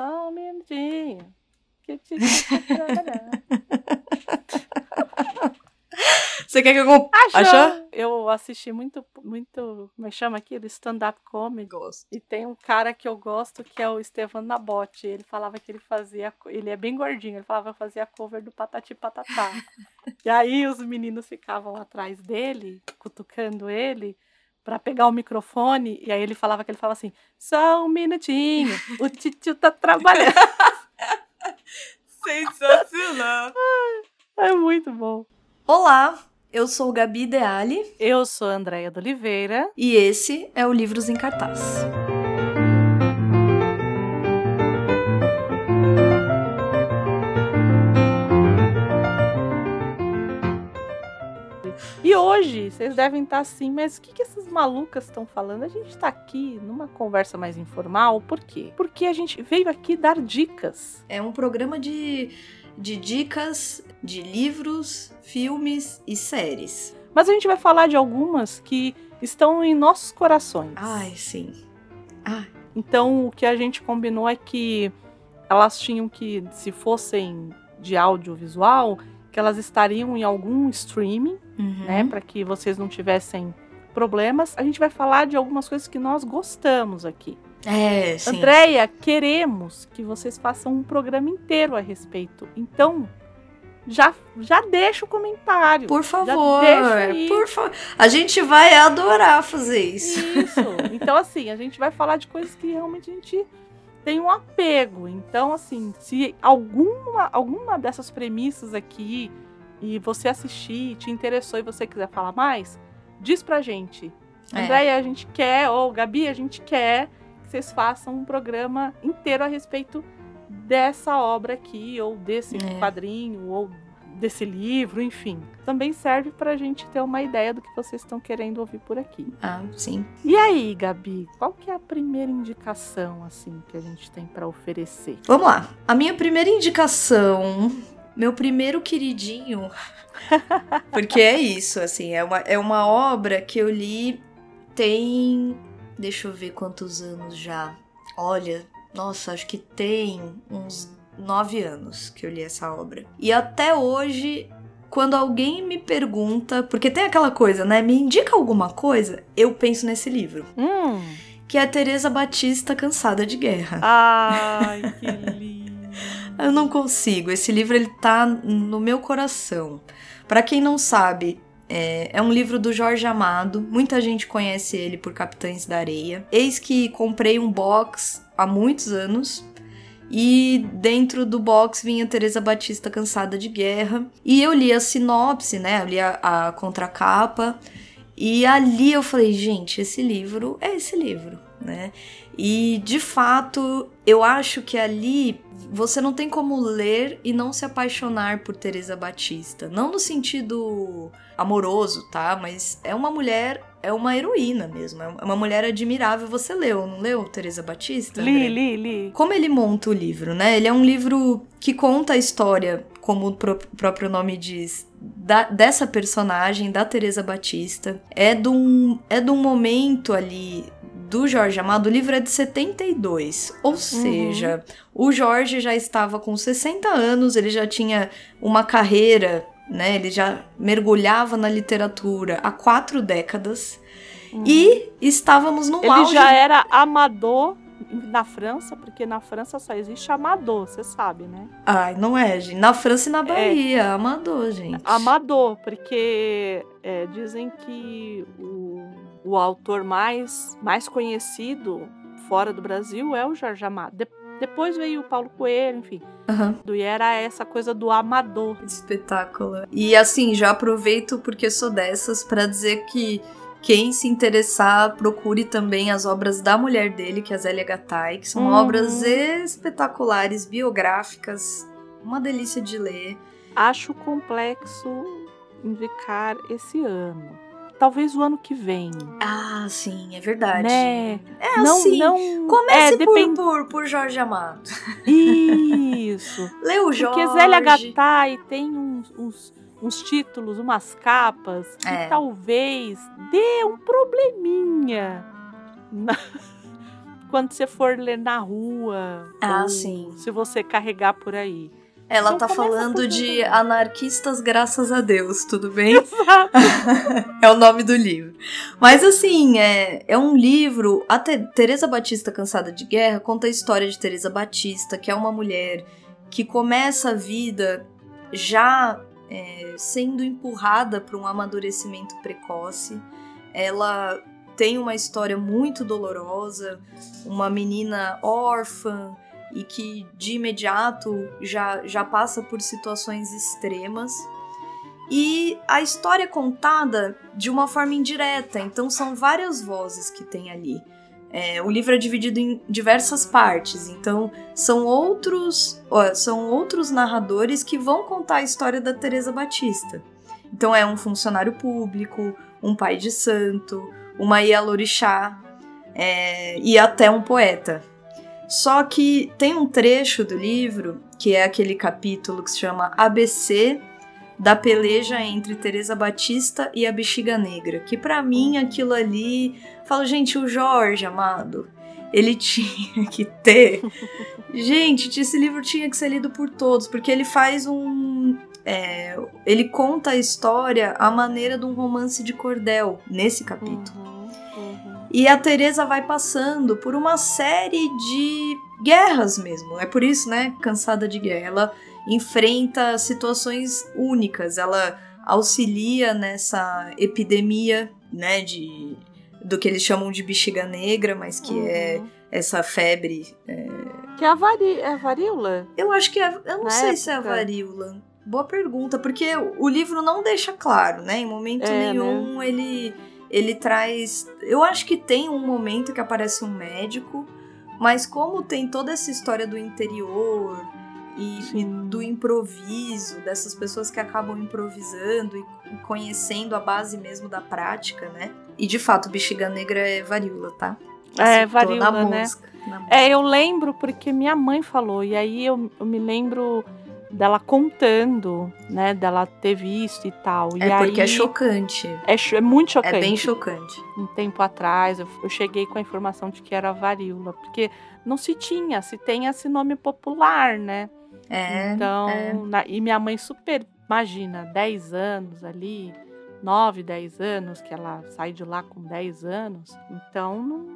Só um minutinho. Que te. Você quer que eu... Achou? Eu assisti muito, muito, como é que chama aquilo? Stand-up comedy. Gosto. E tem um cara que eu gosto que é o Estevão Nabote. Ele falava que ele fazia, ele é bem gordinho, ele falava que fazia cover do Patati Patatá. e aí os meninos ficavam atrás dele, cutucando ele, para pegar o microfone, e aí ele falava que ele falava assim: "Só um minutinho, o titio tá trabalhando". Sensacional. é muito bom. Olá, eu sou Gabi Deali. Eu sou Andréia de Oliveira. E esse é o Livros em Cartaz. E hoje, vocês devem estar assim, mas o que, que essas malucas estão falando? A gente está aqui numa conversa mais informal, por quê? Porque a gente veio aqui dar dicas. É um programa de, de dicas de livros, filmes e séries. Mas a gente vai falar de algumas que estão em nossos corações. Ai, sim. Ai. Então, o que a gente combinou é que elas tinham que, se fossem de audiovisual, que elas estariam em algum streaming, Uhum. né, para que vocês não tivessem problemas. A gente vai falar de algumas coisas que nós gostamos aqui. É, sim. Andréia, queremos que vocês façam um programa inteiro a respeito. Então, já, já deixa o comentário. Por favor, por favor. A gente vai adorar fazer isso. Isso. Então, assim, a gente vai falar de coisas que realmente a gente tem um apego. Então, assim, se alguma, alguma dessas premissas aqui e você assistir, te interessou e você quiser falar mais, diz pra gente. É. Andréia, a gente quer, ou Gabi, a gente quer que vocês façam um programa inteiro a respeito dessa obra aqui, ou desse É. quadrinho, ou desse livro, enfim. Também serve pra gente ter uma ideia do que vocês estão querendo ouvir por aqui. Ah, sim. E aí, Gabi, qual que é a primeira indicação assim que a gente tem pra oferecer? Vamos lá. A minha primeira indicação, meu primeiro queridinho, porque é isso, assim, é uma, é uma obra que eu li tem. Deixa eu ver quantos anos já. Olha, nossa, acho que tem uns nove anos que eu li essa obra. E até hoje, quando alguém me pergunta, porque tem aquela coisa, né? Me indica alguma coisa, eu penso nesse livro. Hum. Que é Teresa Batista Cansada de Guerra. Ai, que lindo. Eu não consigo. Esse livro ele tá no meu coração. Pra quem não sabe, é, é um livro do Jorge Amado. Muita gente conhece ele por Capitães da Areia. Eis que comprei um box há muitos anos. E dentro do box vinha Teresa Batista Cansada de Guerra. E eu li a sinopse, né? Eu li a, a contracapa. E ali eu falei, gente, esse livro é esse livro, né? E de fato, eu acho que ali você não tem como ler e não se apaixonar por Teresa Batista. Não no sentido amoroso, tá? Mas é uma mulher, é uma heroína mesmo. É uma mulher admirável. Você leu, não leu Teresa Batista? Li, André? li, li. Como ele monta o livro, né? Ele é um livro que conta a história, como o pró- próprio nome diz, da- dessa personagem, da Teresa Batista. É de um, é de um momento ali do Jorge Amado. O livro é de 72, ou seja, o Jorge já estava com 60 anos, ele já tinha uma carreira, né? Ele já mergulhava na literatura há quatro décadas. E estávamos no Ele auge já era amador na França, porque na França só existe amador, você sabe, né? Ai, não é, gente. Na França e na Bahia, amador, gente. Amador, porque é, dizem que o, o autor mais, mais conhecido fora do Brasil é o Jorge Amado. De- depois veio o Paulo Coelho, enfim. Aham. E era essa coisa do amador. Espetáculo. E assim, já aproveito porque sou dessas pra dizer que quem se interessar, procure também as obras da mulher dele, que é a Zélia Gattai, que são Uhum. obras espetaculares, biográficas, uma delícia de ler. Acho complexo indicar esse ano. Talvez o ano que vem. Ah, sim, é verdade. Né? É não, assim. não. Comece é, por, depende- por, por Jorge Amado. Isso. Lê o Jorge. Porque Zélia Gattai tem uns, uns, uns títulos, umas capas que É. talvez dê um probleminha na- quando você for ler na rua. Ah, sim. Se você carregar por aí. Ela Então tá falando de anarquistas graças a Deus, tudo bem? Exato. é o nome do livro. Mas assim, é, é um livro. A Te Teresa Batista Cansada de Guerra conta a história de Teresa Batista, que é uma mulher que começa a vida já é, sendo empurrada para um amadurecimento precoce. Ela tem uma história muito dolorosa, uma menina órfã e que de imediato já, já passa por situações extremas. E a história é contada de uma forma indireta, então são várias vozes que tem ali. É, o livro é dividido em diversas partes, então são outros, ó, são outros narradores que vão contar a história da Teresa Batista. Então é um funcionário público, um pai de santo, uma Ialorixá é, e até um poeta. Só que tem um trecho do livro, que é aquele capítulo que se chama ABC da peleja entre Teresa Batista e a Bexiga Negra, que pra mim aquilo ali, falo, gente, o Jorge, amado, ele tinha que ter. gente, esse livro tinha que ser lido por todos, porque ele faz um é, ele conta a história à maneira de um romance de cordel nesse capítulo. Uhum. E a Teresa vai passando por uma série de guerras mesmo. É por isso, né, cansada de guerra. Ela enfrenta situações únicas. Ela auxilia nessa epidemia, né, de do que eles chamam de bexiga negra, mas que é Uhum. essa febre. é, Que é a, vari... é a varíola? Eu acho que é, eu não Na sei se é a época. varíola. Boa pergunta, porque o livro não deixa claro, né? Em momento É, nenhum ele ele traz. Eu acho que tem um momento que aparece um médico, mas como tem toda essa história do interior e, e do improviso, dessas pessoas que acabam improvisando e conhecendo a base mesmo da prática, né? E de fato, bexiga negra é varíola, tá? É, Citou varíola, né? música, na música. É, eu lembro porque minha mãe falou, e aí eu, eu me lembro dela contando, né, dela ter visto e tal. e É porque aí, é chocante. É, é muito chocante. É bem chocante. Um tempo atrás, eu, eu cheguei com a informação de que era varíola, porque não se tinha, se tem esse nome popular, né? É. então, é. na- e minha mãe super, imagina, 10 anos ali, 9, 10 anos, que ela sai de lá com 10 anos, então não,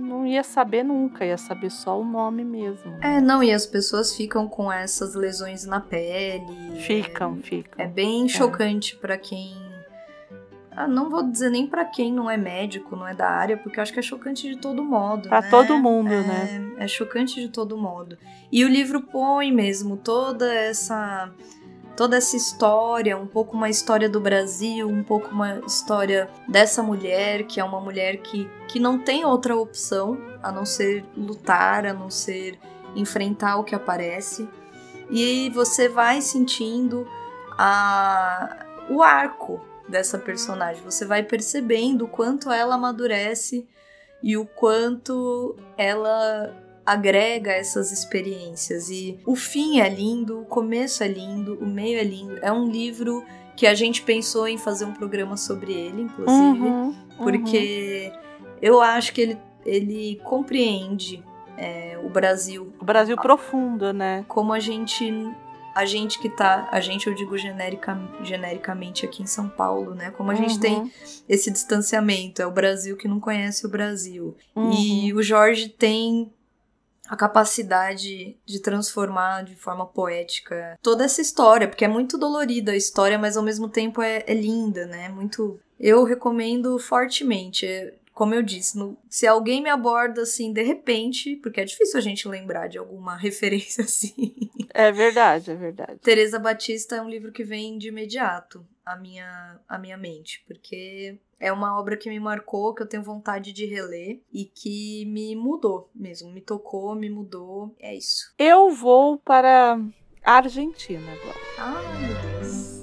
não ia saber nunca, ia saber só o nome mesmo. É, não, e as pessoas ficam com essas lesões na pele. Ficam, ficam. É, é bem chocante pra quem. Ah, não vou dizer nem pra quem não é médico, não é da área, porque eu acho que é chocante de todo modo. Pra né? todo mundo, é, né? É chocante de todo modo. E o livro põe mesmo toda essa toda essa história, um pouco uma história do Brasil, um pouco uma história dessa mulher, que é uma mulher que, que não tem outra opção a não ser lutar, a não ser enfrentar o que aparece. E você vai sentindo a, o arco dessa personagem, você vai percebendo o quanto ela amadurece e o quanto ela agrega essas experiências. E o fim é lindo, o começo é lindo, o meio é lindo. É um livro que a gente pensou em fazer um programa sobre ele, inclusive, Uhum, uhum. porque eu acho que ele, ele compreende é, o Brasil O Brasil profundo, né? como a gente. A gente que tá. A gente, eu digo generica, genericamente aqui em São Paulo, né? Como a gente Uhum, tem esse distanciamento. É o Brasil que não conhece o Brasil. uhum. E o Jorge tem a capacidade de transformar de forma poética toda essa história, porque é muito dolorida a história, mas ao mesmo tempo é, é linda, né? Muito. Eu recomendo fortemente. É, Como eu disse, no- se alguém me aborda assim de repente, porque é difícil a gente lembrar de alguma referência assim. É verdade, é verdade. Teresa Batista é um livro que vem de imediato à minha, à minha mente, porque é uma obra que me marcou, que eu tenho vontade de reler e que me mudou mesmo, me tocou, me mudou. É isso. Eu vou para a Argentina agora. Ai, meu Deus.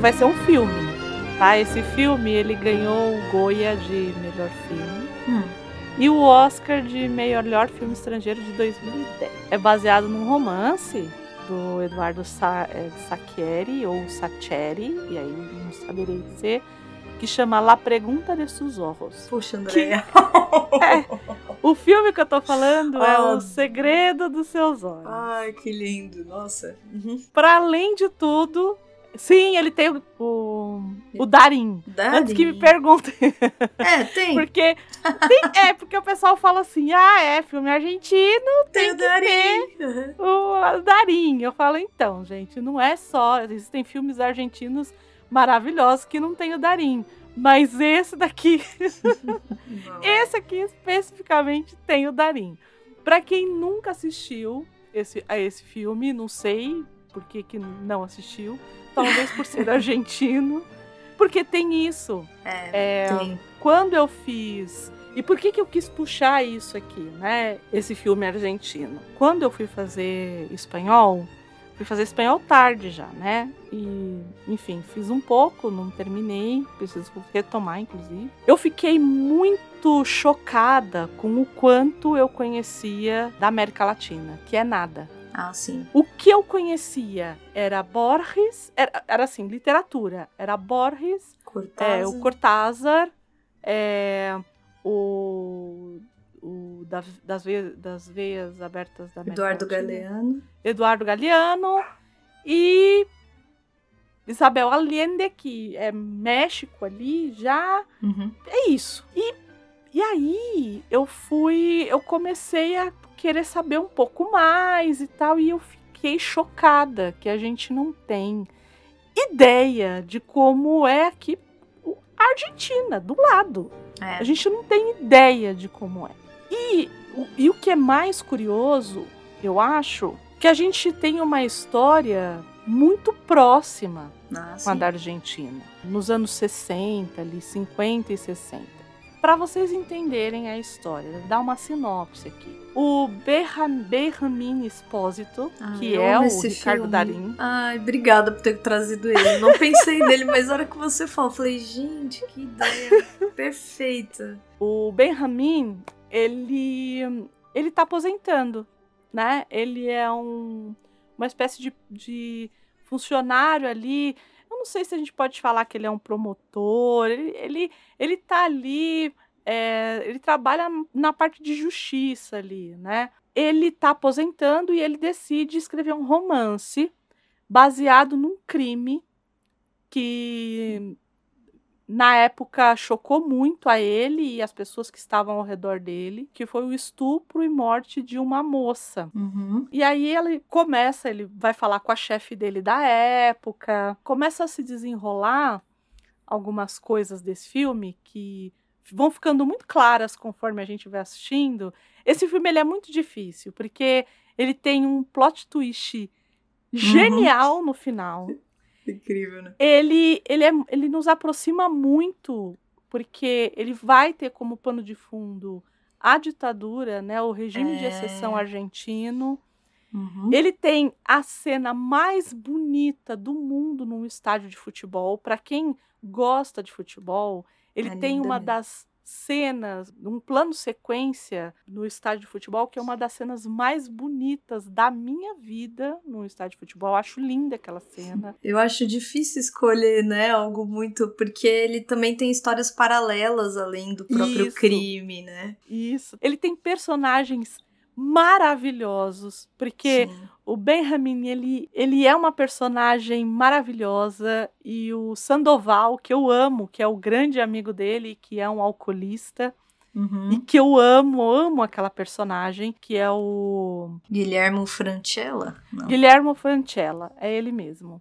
Vai ser um filme, tá? Esse filme ele ganhou o Goya de melhor filme. Hum. E o Oscar de melhor filme estrangeiro de 2010. É baseado num romance do Eduardo Sa é, Saccheri ou Saccheri, e aí não saberei dizer, que chama La Pregunta de sus Ojos. Puxa, Andréia. É, o filme que eu tô falando é Ah. O Segredo dos Seus Olhos. Ai, que lindo. Nossa. Uhum. Pra além de tudo, sim, ele tem o, o, o Darim. Antes que me perguntem. É, tem. Porque. Tem, é, porque o pessoal fala assim: ah, é filme argentino, Tem o que ter Darim. Uhum. o Darim. Eu falo, então, gente, não é só. Existem filmes argentinos maravilhosos que não tem o Darim. Mas esse daqui, esse aqui especificamente tem o Darim. Pra quem nunca assistiu esse, a esse filme, não sei por que, não assistiu. Talvez por ser argentino. Porque tem isso. É, tem. Quando eu fiz. E por que, que eu quis puxar isso aqui, né? Esse filme argentino. Quando eu fui fazer espanhol, fui fazer espanhol tarde já, né? E, enfim, fiz um pouco, não terminei, preciso retomar, inclusive. Eu fiquei muito chocada com o quanto eu conhecia da América Latina, que é nada. Ah, sim. O que eu conhecia era Borges, era, era assim, literatura. Era Borges, Cortázar. é, o Cortázar, é, o, o da- das, veias, das veias abertas da América Eduardo Latina. Galeano. Eduardo Galeano e Isabel Allende, que é México ali, já Uhum. é isso. E, e aí eu fui, eu comecei a querer saber um pouco mais e tal, e eu fiquei chocada que a gente não tem ideia de como é aqui a Argentina, do lado. É. A gente não tem ideia de como é. E, o- e o que é mais curioso, eu acho, que a gente tem uma história muito próxima Ah, com a da Argentina, nos anos 60, ali, 50 e 60. Para vocês entenderem a história, vou dar uma sinopse aqui. O Berramin Espósito, Ah, que é o Ricardo filme. Darim, Ai, obrigada por ter trazido ele. Não pensei nele, mas na hora que você falou, falei, gente, que ideia perfeita. o Benjamin, ele ele tá aposentando, né? Ele é um, uma espécie de, de funcionário ali. Não sei se a gente pode falar que ele é um promotor. Ele, ele, ele tá ali, é, ele trabalha na parte de justiça ali, né? Ele tá aposentando e ele decide escrever um romance baseado num crime que na época chocou muito a ele e as pessoas que estavam ao redor dele, que foi o estupro e morte de uma moça. Uhum. E aí ele começa, ele vai falar com a chefe dele da época, começa a se desenrolar algumas coisas desse filme que vão ficando muito claras conforme a gente vai assistindo. Esse filme ele é muito difícil, porque ele tem um plot twist genial no final Incrível, né? ele, ele, é, ele nos aproxima muito, porque ele vai ter como pano de fundo a ditadura, né, o regime de É. exceção argentino. Uhum. Ele tem a cena mais bonita do mundo num estádio de futebol. Para quem gosta de futebol, ele É tem uma mesmo. das cenas, um plano sequência no estádio de futebol, que é uma das cenas mais bonitas da minha vida no estádio de futebol. Eu acho linda aquela cena. Eu acho difícil escolher, né, algo muito. Porque ele também tem histórias paralelas além do próprio Isso. crime, né? Isso. Ele tem personagens maravilhosos, porque Sim. o Benjamin, ele, ele é uma personagem maravilhosa e o Sandoval, que eu amo, que é o grande amigo dele, que é um alcoolista, Uhum. e que eu amo, amo aquela personagem, que é o Guilhermo Francella? Não. Guilhermo Francella, é ele mesmo.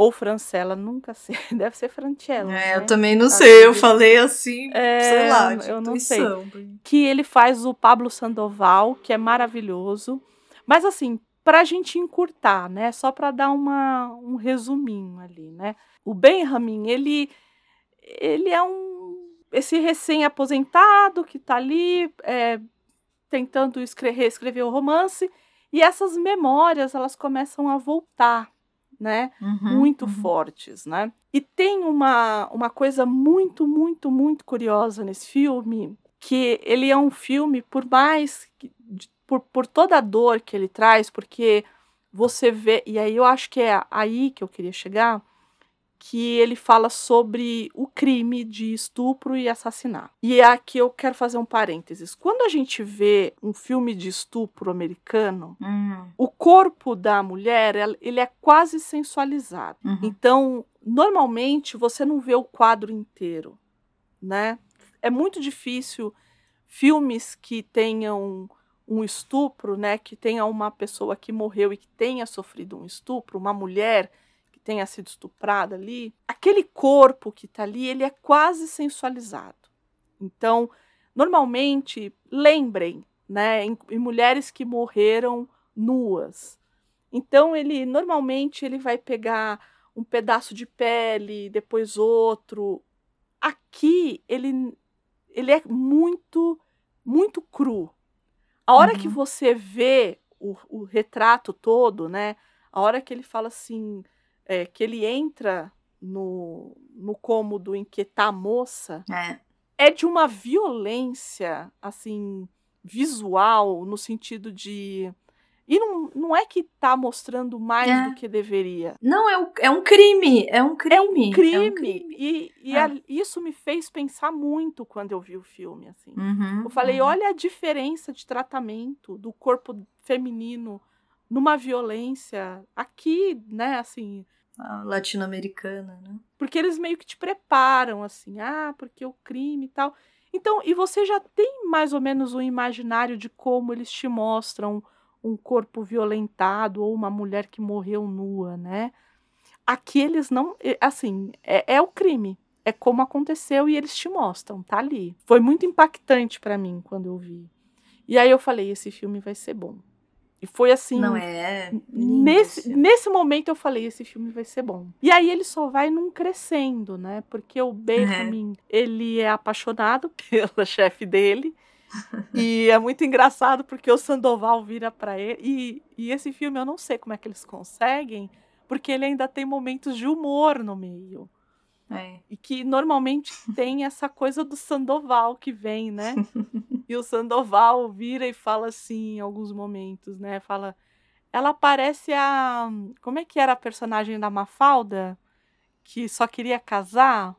Ou Francella, nunca sei, deve ser Francella. É, eu né? também não Acho sei, eu falei assim, É, sei lá, de eu não sei. que ele faz o Pablo Sandoval, que é maravilhoso. Mas assim, pra gente encurtar, né? Só pra dar uma, um resuminho ali, né? O Benjamin, ele, ele é um esse recém-aposentado que tá ali é, tentando escre- reescrever o romance e essas memórias elas começam a voltar né? Uhum, muito uhum. fortes, né? E tem uma, uma coisa muito, muito, muito curiosa nesse filme, que ele é um filme, por mais que, por, por toda a dor que ele traz, porque você vê, e aí eu acho que é aí que eu queria chegar, que ele fala sobre o crime de estupro e assassinato. E aqui eu quero fazer um parênteses. Quando a gente vê um filme de estupro americano, uhum. o corpo da mulher ele é quase sensualizado. Uhum. Então, normalmente você não vê o quadro inteiro, né? É muito difícil filmes que tenham um estupro, né, que tenha uma pessoa que morreu e que tenha sofrido um estupro, uma mulher tenha sido estuprada ali, aquele corpo que está ali, ele é quase sensualizado. Então, normalmente, lembrem, né, em, em mulheres que morreram nuas. Então, ele normalmente ele vai pegar um pedaço de pele, depois outro. Aqui ele ele é muito muito cru. A hora uhum. que você vê o, o retrato todo, né? A hora que ele fala assim, é, que ele entra no, no cômodo em que tá a moça é. é de uma violência, assim, visual, no sentido de. E não, não é que tá mostrando mais é. do que deveria. Não, é, um, é um crime. É um crime. É um crime. É um crime. E, e é. a, isso me fez pensar muito quando eu vi o filme. assim. Uhum, eu falei: uhum. olha a diferença de tratamento do corpo feminino numa violência aqui, né? Assim, latino-americana, né? Porque eles meio que te preparam, assim, ah, porque o crime e tal. Então, e você já tem mais ou menos um imaginário de como eles te mostram um corpo violentado ou uma mulher que morreu nua, né? Aqui eles não. Assim, é, é o crime. É como aconteceu e eles te mostram, tá ali. Foi muito impactante para mim quando eu vi. E aí eu falei: esse filme vai ser bom. E foi assim. Não é. Nesse, nesse momento eu falei: esse filme vai ser bom. E aí ele só vai num crescendo, né? Porque o Benjamin, uhum. ele é apaixonado pela chefe dele. e é muito engraçado porque o Sandoval vira para ele. E, e esse filme eu não sei como é que eles conseguem, porque ele ainda tem momentos de humor no meio. É. E que normalmente tem essa coisa do Sandoval que vem, né? e o Sandoval vira e fala assim em alguns momentos, né? Fala. Ela parece a. Como é que era a personagem da Mafalda? Que só queria casar?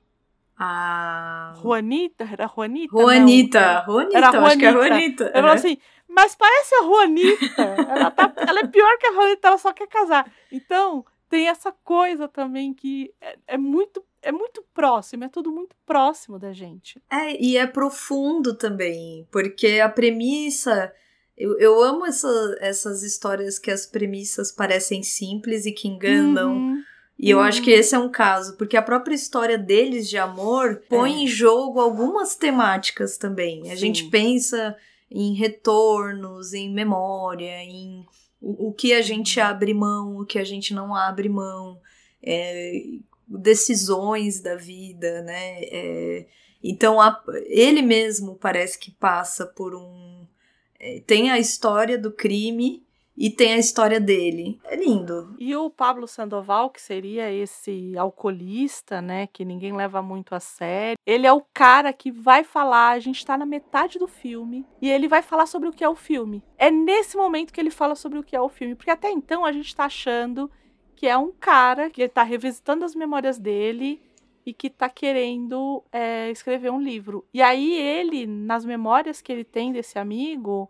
A. Juanita? Era Juanita? Juanita. Não, Juanita, era Juanita. acho que é Juanita. Eu falo assim, mas parece a Juanita. ela, tá, ela é pior que a Juanita, ela só quer casar. Então, tem essa coisa também que é, é muito é muito próximo, é tudo muito próximo da gente. É, e é profundo também, porque a premissa. Eu, eu amo essa, essas histórias que as premissas parecem simples e que enganam. Uhum. E eu uhum. acho que esse é um caso, porque a própria história deles de amor põe é. em jogo algumas temáticas também. Sim. A gente pensa em retornos, em memória, em o, o que a gente uhum. abre mão, o que a gente não abre mão. É, decisões da vida, né? É, então a, ele mesmo parece que passa por um. É, tem a história do crime e tem a história dele. É lindo. E o Pablo Sandoval, que seria esse alcoolista, né, que ninguém leva muito a sério, ele é o cara que vai falar, a gente tá na metade do filme, e ele vai falar sobre o que é o filme. É nesse momento que ele fala sobre o que é o filme, porque até então a gente tá achando que é um cara que está revisitando as memórias dele e que está querendo é, escrever um livro. E aí ele, nas memórias que ele tem desse amigo,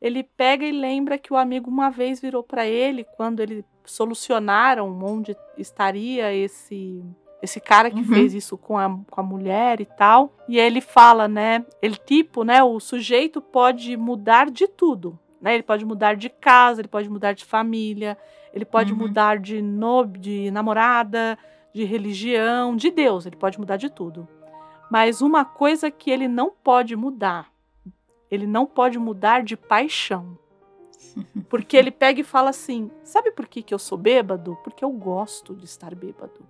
ele pega e lembra que o amigo uma vez virou para ele quando eles solucionaram onde estaria esse esse cara que uhum. fez isso com a, com a mulher e tal. E ele fala, né? Ele tipo, né? O sujeito pode mudar de tudo, né? Ele pode mudar de casa, ele pode mudar de família, ele pode uhum. mudar de, no, de namorada, de religião, de Deus, ele pode mudar de tudo. Mas uma coisa que ele não pode mudar, ele não pode mudar de paixão. Porque ele pega e fala assim: sabe por que, que eu sou bêbado? Porque eu gosto de estar bêbado.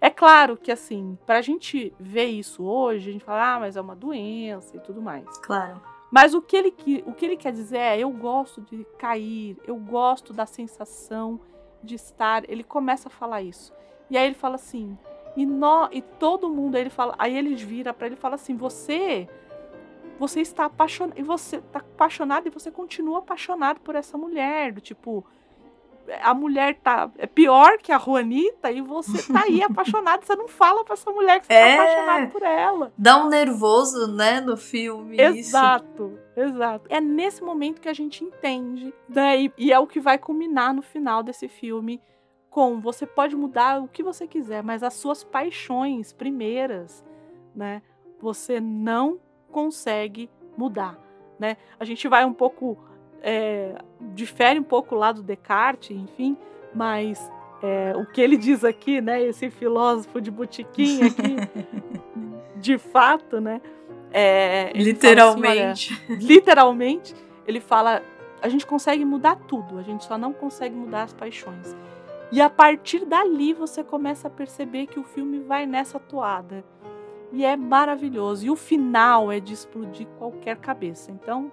É claro que, assim, para a gente ver isso hoje, a gente fala, ah, mas é uma doença e tudo mais. Claro. Mas o que, ele, o que ele quer dizer é: eu gosto de cair, eu gosto da sensação de estar, ele começa a falar isso. E aí ele fala assim, e, nó, e todo mundo, aí ele fala, aí ele vira para ele e fala assim: "Você você está apaixonado e você está apaixonado e você continua apaixonado por essa mulher, do tipo, a mulher tá é pior que a Juanita e você tá aí apaixonado, você não fala pra essa mulher que você tá é, tá apaixonado por ela. Dá um nervoso, né, no filme. Exato, isso. exato. É nesse momento que a gente entende, né, e, e é o que vai culminar no final desse filme com você pode mudar o que você quiser, mas as suas paixões primeiras, né, você não consegue mudar, né? A gente vai um pouco é, difere um pouco lá do Descartes, enfim, mas é, o que ele diz aqui, né, esse filósofo de botiquim aqui, de fato, né, é, literalmente, assim, olha, literalmente, ele fala, a gente consegue mudar tudo, a gente só não consegue mudar as paixões. E a partir dali você começa a perceber que o filme vai nessa toada. E é maravilhoso. E o final é de explodir qualquer cabeça. Então,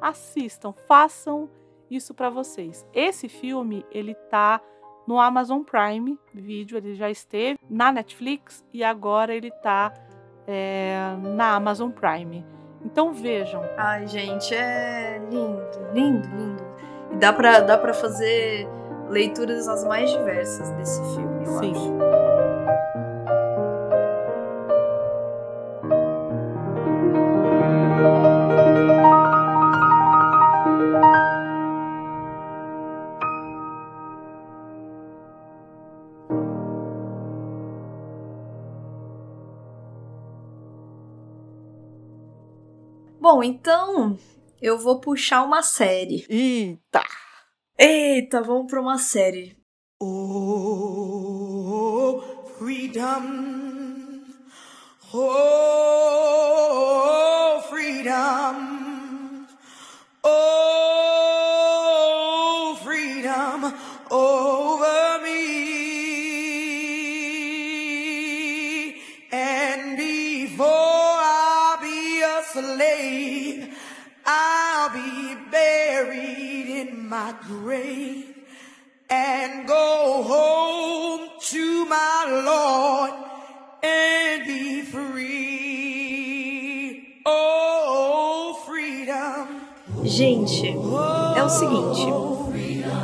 assistam, façam isso para vocês. Esse filme, ele tá no Amazon Prime Video, ele já esteve na Netflix e agora ele tá é, na Amazon Prime. Então vejam. Ai, gente, é lindo, lindo, lindo. E dá pra, dá pra fazer leituras as mais diversas desse filme, eu Sim. acho. Bom, então eu vou puxar uma série. Eita! Eita, vamos para uma série. Oh, freedom. Oh, freedom. Oh, my Lord and be free. Oh, freedom. Gente, é o seguinte.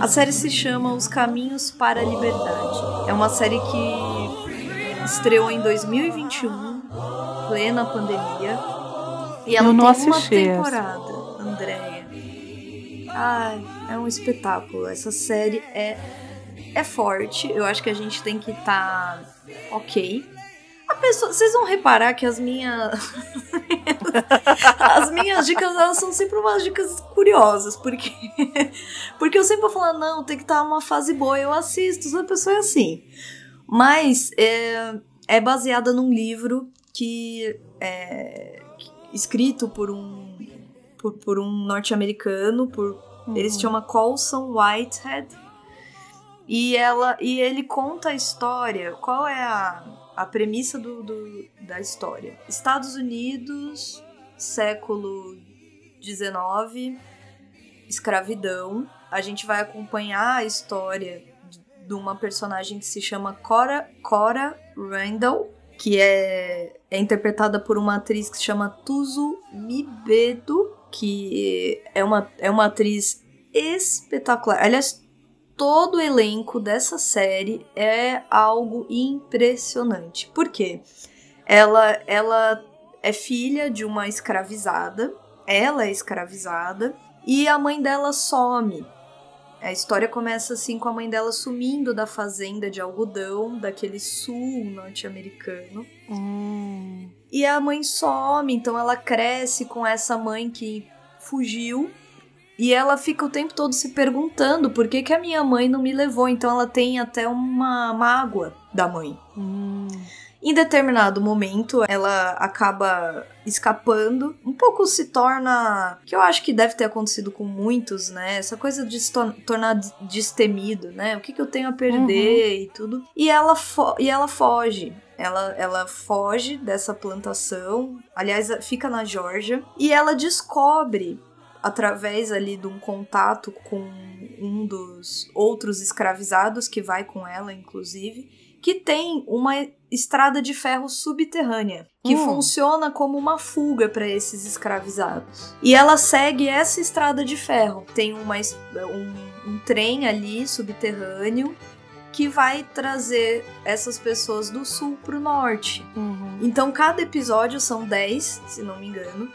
A série se chama Os Caminhos para a Liberdade. É uma série que estreou em 2021, plena pandemia. E ela Eu não tem uma temporada, Andréia. Ai, é um espetáculo. Essa série é é forte. Eu acho que a gente tem que estar tá ok. A pessoa, vocês vão reparar que as minhas as minhas dicas elas são sempre umas dicas curiosas, porque porque eu sempre vou falar não, tem que estar tá uma fase boa, eu assisto, a pessoa é assim. Mas é, é baseada num livro que é escrito por um por, por um norte-americano, por uhum. ele se chama Colson Whitehead. E ela e ele conta a história. Qual é a, a premissa do, do da história? Estados Unidos, século 19, escravidão. A gente vai acompanhar a história de uma personagem que se chama Cora, Cora Randall, que é, é interpretada por uma atriz que se chama Tuzu Mibedo, que é uma, é uma atriz espetacular. Aliás, todo o elenco dessa série é algo impressionante. Por quê? Ela, ela é filha de uma escravizada, ela é escravizada, e a mãe dela some. A história começa assim com a mãe dela sumindo da fazenda de algodão daquele sul norte-americano. Hum. E a mãe some, então ela cresce com essa mãe que fugiu. E ela fica o tempo todo se perguntando por que, que a minha mãe não me levou. Então ela tem até uma mágoa da mãe. Hum. Em determinado momento, ela acaba escapando. Um pouco se torna. que eu acho que deve ter acontecido com muitos, né? Essa coisa de se tornar destemido, né? O que, que eu tenho a perder uhum. e tudo. E ela, e ela foge. Ela, ela foge dessa plantação. Aliás, fica na Georgia. E ela descobre através ali de um contato com um dos outros escravizados que vai com ela, inclusive, que tem uma estrada de ferro subterrânea que Hum. funciona como uma fuga para esses escravizados. E ela segue essa estrada de ferro. Tem uma, um, um trem ali subterrâneo que vai trazer essas pessoas do sul pro norte. Uhum. Então cada episódio são 10, se não me engano.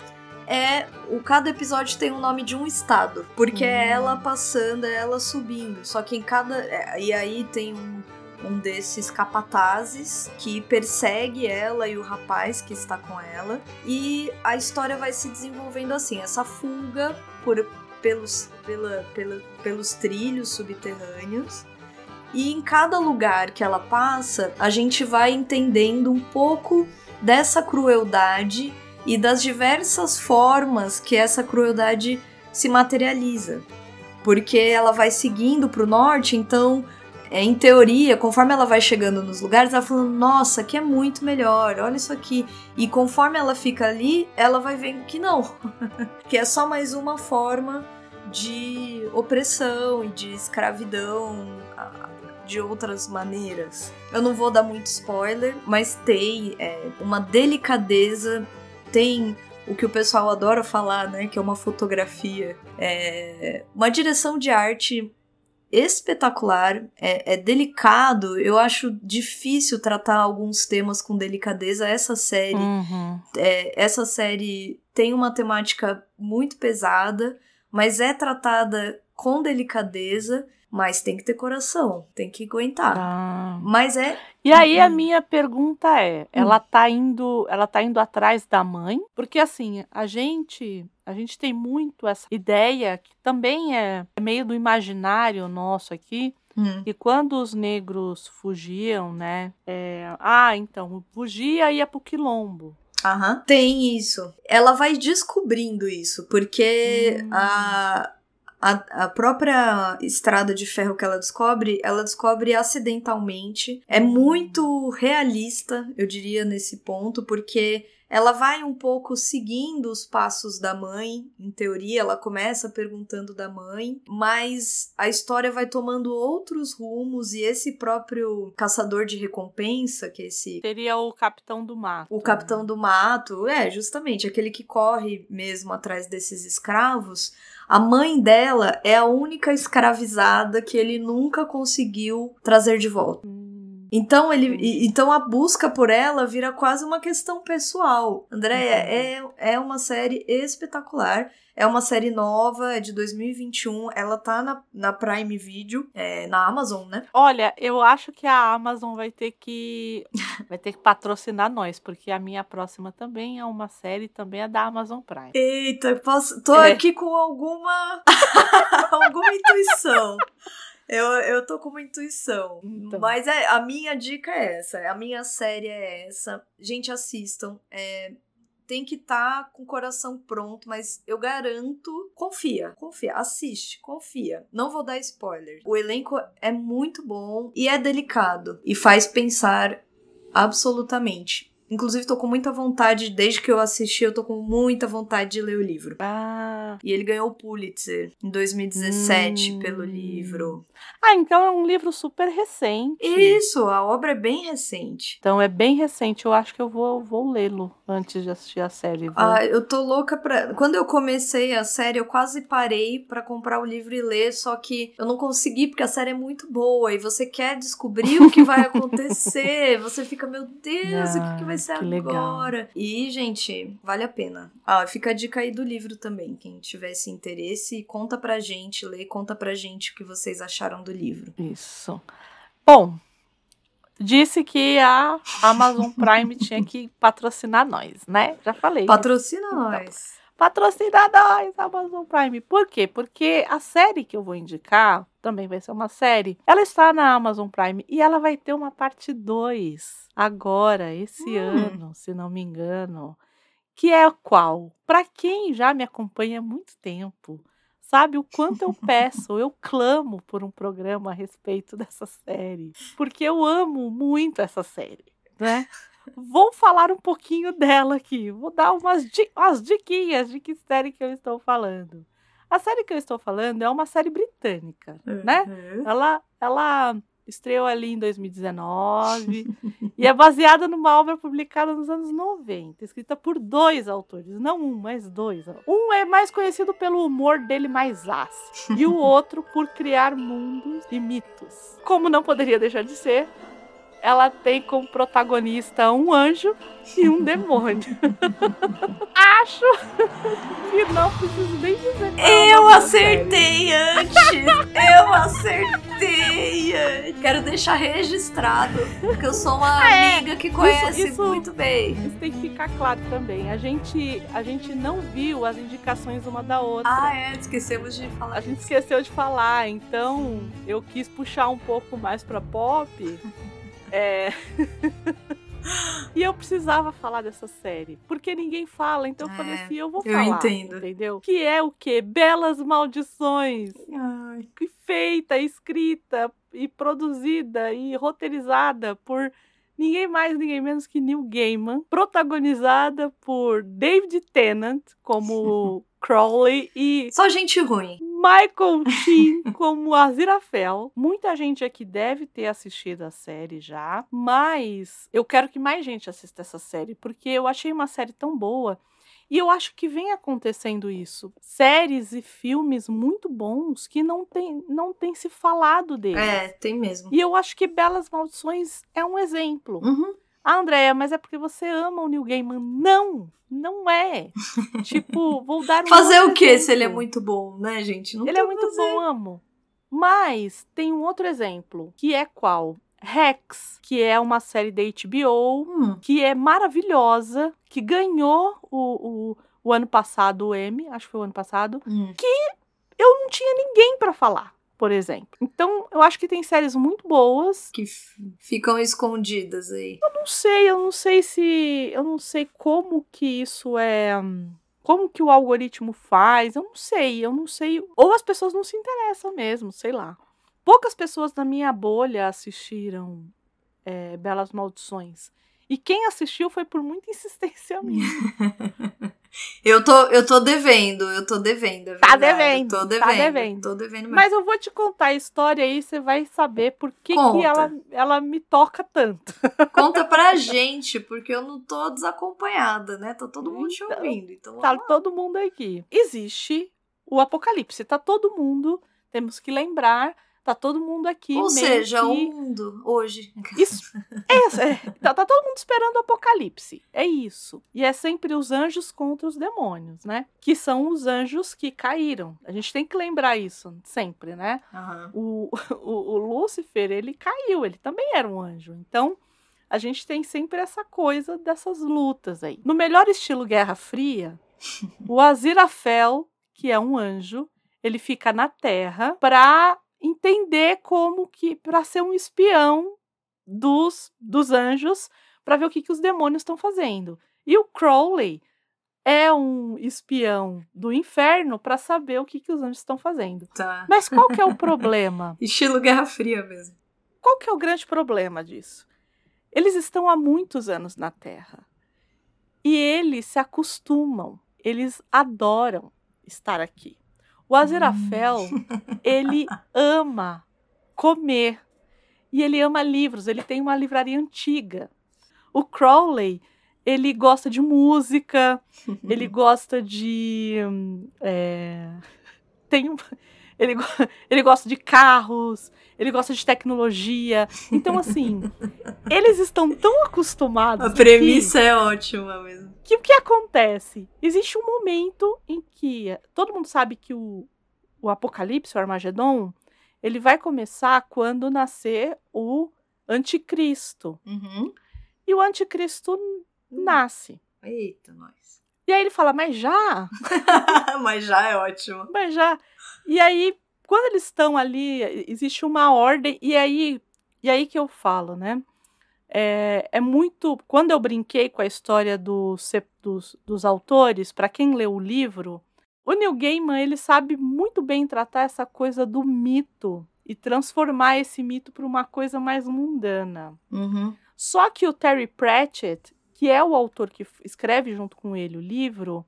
É, o cada episódio tem o nome de um estado, porque é Hum. ela passando, é ela subindo. Só que em cada é, e aí tem um, um desses capatazes que persegue ela e o rapaz que está com ela e a história vai se desenvolvendo assim, essa fuga por pelos pela, pela, pelos trilhos subterrâneos. E em cada lugar que ela passa, a gente vai entendendo um pouco dessa crueldade e das diversas formas que essa crueldade se materializa. Porque ela vai seguindo para o norte, então, é, em teoria, conforme ela vai chegando nos lugares, ela falando: Nossa, aqui é muito melhor, olha isso aqui. E conforme ela fica ali, ela vai vendo que não, que é só mais uma forma de opressão e de escravidão de outras maneiras. Eu não vou dar muito spoiler, mas tem é, uma delicadeza, tem o que o pessoal adora falar, né? Que é uma fotografia, é, uma direção de arte espetacular, é, é delicado. Eu acho difícil tratar alguns temas com delicadeza. Essa série Uhum. é, essa série tem uma temática muito pesada, mas é tratada com delicadeza, mas tem que ter coração, tem que aguentar. Tá. Mas é. E aí a Hum. minha pergunta é, ela tá indo, ela tá indo atrás da mãe? Porque assim, a gente, a gente tem muito essa ideia que também é meio do imaginário nosso aqui, hum, E quando os negros fugiam, né? é, ah, então, fugia e ia pro quilombo. Aham. Tem isso. Ela vai descobrindo isso, porque Hum. a, a, a própria estrada de ferro que ela descobre, ela descobre acidentalmente. É muito realista, eu diria, nesse ponto, porque ela vai um pouco seguindo os passos da mãe, em teoria, ela começa perguntando da mãe, mas a história vai tomando outros rumos e esse próprio caçador de recompensa, que é esse Seria o capitão do mato. o capitão do mato, é, justamente, aquele que corre mesmo atrás desses escravos. A mãe dela é a única escravizada que ele nunca conseguiu trazer de volta. Então ele, e- então a busca por ela vira quase uma questão pessoal. Andréia, é, é uma série espetacular. É uma série nova, é de 2021. Ela tá na, na Prime Video, é, na Amazon, né? Olha, eu acho que a Amazon vai ter que vai ter que patrocinar nós, porque a minha próxima também é uma série, também é da Amazon Prime. Eita, posso, tô É. aqui com alguma alguma intuição. Eu, eu tô com uma intuição. Então. Mas é, a minha dica é essa. A minha série é essa. Gente, assistam. É, tem que estar com o coração pronto, mas eu garanto. Confia, confia. Assiste, confia. Não vou dar spoiler. O elenco é muito bom e é delicado. E faz pensar absolutamente. Inclusive, tô com muita vontade, desde que eu assisti, eu tô com muita vontade de ler o livro. Ah, E ele ganhou o Pulitzer em 2017 Hum. pelo livro. ah, então é um livro super recente. Isso, a obra é bem recente. Então é bem recente. Eu acho que eu vou, vou lê-lo antes de assistir a série. Vou- Ah, eu tô louca pra. Quando eu comecei a série, eu quase parei pra comprar o livro e ler, só que eu não consegui porque a série é muito boa e você quer descobrir o que vai acontecer. Você fica, meu Deus, o que, que vai que legal. agora? E, gente, vale a pena. Ah, fica a dica aí do livro também. Quem tivesse interesse, conta pra gente, lê, conta pra gente o que vocês acharam do livro. Isso. Bom, disse que a Amazon Prime tinha que patrocinar nós, né? Já falei. Patrocina Então. nós. Patrocina nós, Amazon Prime. Por quê? Porque a série que eu vou indicar também vai ser uma série. Ela está na Amazon Prime e ela vai ter uma parte 2 agora, esse Hum. ano, se não me engano. Que é qual? Para quem já me acompanha há muito tempo, sabe o quanto eu peço, eu clamo por um programa a respeito dessa série. Porque eu amo muito essa série, né? Vou falar um pouquinho dela aqui. Vou dar umas, di umas diquinhas de que série que eu estou falando. A série que eu estou falando é uma série britânica, né? Uhum. Ela, ela estreou ali em 2019 e é baseada numa obra publicada nos anos 90, escrita por dois autores, não um, mas dois. Um é mais conhecido pelo humor dele mais ácido e o outro por criar mundos e mitos. Como não poderia deixar de ser, ela tem como protagonista um anjo e um demônio. Acho que não preciso nem dizer. é Eu acertei antes! Eu acertei! Quero deixar registrado, porque eu sou uma É, amiga que conhece isso- muito bem. Isso tem que ficar claro também. A gente, a gente não viu as indicações uma da outra. Ah, é, esquecemos de falar A gente disso. esqueceu de falar, então eu quis puxar um pouco mais pra pop. É... e eu precisava falar dessa série, porque ninguém fala, então eu falei É, assim, eu vou eu falar. entendo. Entendeu? Que é o quê? Belas Maldições. Ai, feita, escrita e produzida e roteirizada por ninguém mais, ninguém menos que Neil Gaiman, protagonizada por David Tennant como Crowley e Só gente ruim. Michael Sheen como Aziraphale. Muita gente aqui deve ter assistido a série já, mas eu quero que mais gente assista essa série, porque eu achei uma série tão boa. E eu acho que vem acontecendo isso. Séries e filmes muito bons que não tem, não tem se falado deles. É, tem mesmo. E eu acho que Belas Maldições é um exemplo. Uhum. Ah, Andréia, mas é porque você ama o Neil Gaiman. Não, não é. tipo, vou dar um Fazer o quê se ele é muito bom, né, gente? Não Ele é que muito fazer. bom, amo. Mas tem um outro exemplo, que é qual? Rex, que é uma série da HBO, Hum, que é maravilhosa, que ganhou o, o, o ano passado o Emmy, acho que foi o ano passado. hum. Eu não tinha ninguém pra falar, por exemplo. Então, eu acho que tem séries muito boas. Que ficam escondidas aí. Não sei, eu não sei se. Eu não sei como que isso é. Como que o algoritmo faz, eu não sei, eu não sei. Ou as pessoas não se interessam mesmo, sei lá. Poucas pessoas na minha bolha assistiram é, Belas Maldições. E quem assistiu foi por muita insistência minha. Eu tô, eu tô devendo, eu tô devendo. é Tá devendo, Tô tá devendo. devendo. Tô devendo mesmo. Mas eu vou te contar a história aí, você vai saber por que, que ela, ela me toca tanto. Conta pra gente, porque eu não tô desacompanhada, né? Tá todo mundo te Então, ouvindo. Então, Tá todo mundo aqui. Existe o apocalipse, tá todo mundo, temos que lembrar, tá todo mundo aqui. Ou seja, o que- mundo hoje. Isso, é, é, tá, tá todo mundo esperando o apocalipse. É isso. E é sempre os anjos contra os demônios, né? Que são os anjos que caíram. A gente tem que lembrar isso sempre, né? Aham. O, o, o Lúcifer, ele caiu, ele também era um anjo. Então, a gente tem sempre essa coisa dessas lutas aí. No melhor estilo Guerra Fria, o Aziraphale, que é um anjo, ele fica na Terra pra entender como que para ser um espião dos, dos anjos para ver o que, que os demônios estão fazendo. E o Crowley é um espião do inferno para saber o que, que os anjos estão fazendo. Tá. Mas qual que é o problema? Estilo Guerra Fria mesmo. Qual que é o grande problema disso? Eles estão há muitos anos na Terra. E eles se acostumam, eles adoram estar aqui. O Aziraphale, ele ama comer. E ele ama livros, ele tem uma livraria antiga. O Crowley, ele gosta de música, ele gosta de. hum, é, tem um- ele, ele gosta de carros, ele gosta de tecnologia. Então, assim, eles estão tão acostumados. A premissa é ótima mesmo. que o que acontece? Existe um momento em que todo mundo sabe que o, o Apocalipse, o Armagedon, ele vai começar quando nascer o Anticristo. Uhum. E o Anticristo nasce. Eita, nós. E aí ele fala, mas já? Mas já é ótimo. Mas já. E aí, quando eles estão ali, existe uma ordem, e aí, e aí que eu falo, né? É, é muito. Quando eu brinquei com a história do, dos, dos autores, para quem leu o livro, o Neil Gaiman ele sabe muito bem tratar essa coisa do mito e transformar esse mito para uma coisa mais mundana. Uhum. Só que o Terry Pratchett, que é o autor que escreve junto com ele o livro,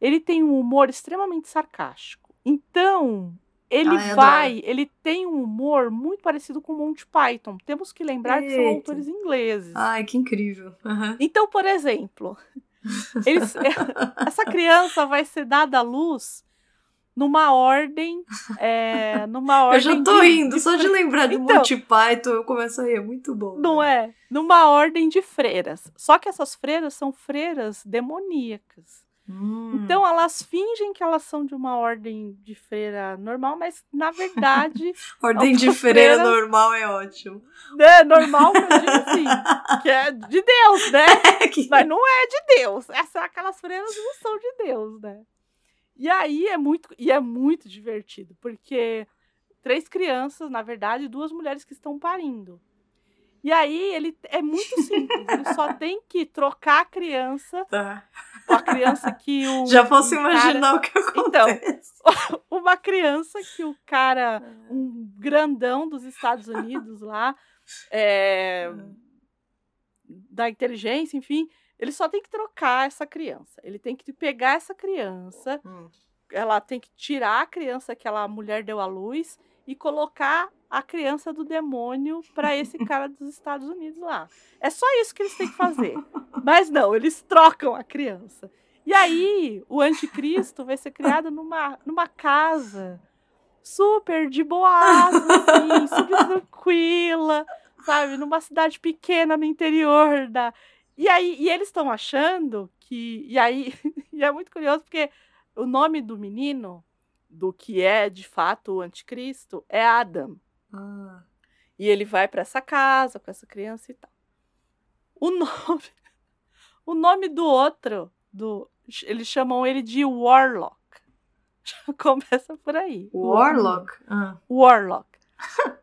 ele tem um humor extremamente sarcástico. Então, ele Ai, vai, ele tem um humor muito parecido com Monty Python. Temos que lembrar que são Eita. autores ingleses. Ai, que incrível. Aham. Então, por exemplo, eles- essa criança vai ser dada à luz numa ordem, é, numa Eu ordem já tô de- rindo, só de lembrar do Então- Monty Python eu começo a rir, é muito bom. Não é? Numa ordem de freiras. Só que essas freiras são freiras demoníacas. Hum. Então elas fingem que elas são de uma ordem de freira normal, mas na verdade Ordem de freira freiras- normal é ótimo. é normal, mas eu digo assim, que é de Deus, né? É que- Mas não é de Deus. Essa, aquelas freiras não são de Deus, né? E aí é muito, e é muito divertido, porque três crianças, na verdade, duas mulheres que estão parindo. E aí ele é muito simples, ele só tem que trocar a criança, Tá. a criança que o Já posso cara- imaginar o que Então, acontece. uma criança que o cara, um grandão dos Estados Unidos lá, é, da inteligência, enfim, ele só tem que trocar essa criança. Ele tem que pegar essa criança, Hum. ela tem que tirar a criança que aquela mulher deu à luz e colocar a criança do demônio para esse cara dos Estados Unidos lá. É só isso que eles têm que fazer. Mas não, eles trocam a criança. E aí, o anticristo vai ser criado numa, numa casa super de boas, assim, super tranquila, sabe? Numa cidade pequena no interior da. E aí, e eles estão achando que. E aí, e é muito curioso porque o nome do menino, do que é de fato o anticristo, é Adam. Ah. E ele vai para essa casa com essa criança e tal. O nome, o nome do outro, do, eles chamam ele de Warlock. Já começa por aí. Warlock? Ah. Warlock.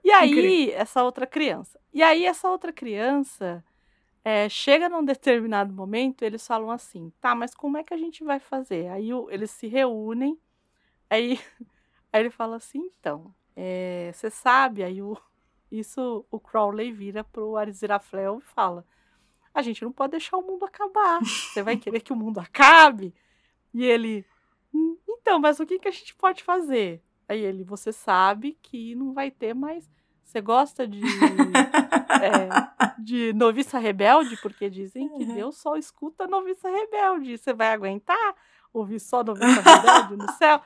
E aí, essa outra criança. E aí, essa outra criança é, chega num determinado momento, eles falam assim: tá, mas como é que a gente vai fazer? Aí o- eles se reúnem, aí, aí ele fala assim: então, você sabe, aí o, isso o Crowley vira pro Ariziraflel e fala: a gente não pode deixar o mundo acabar. Você vai querer que o mundo acabe? E ele: "Hum, então, mas o que, que a gente pode fazer? Aí ele: você sabe que não vai ter mais. Você gosta de, é, de noviça rebelde? Porque dizem que Uhum. Deus só escuta noviça rebelde. Você vai aguentar ouvir só noviça rebelde no céu?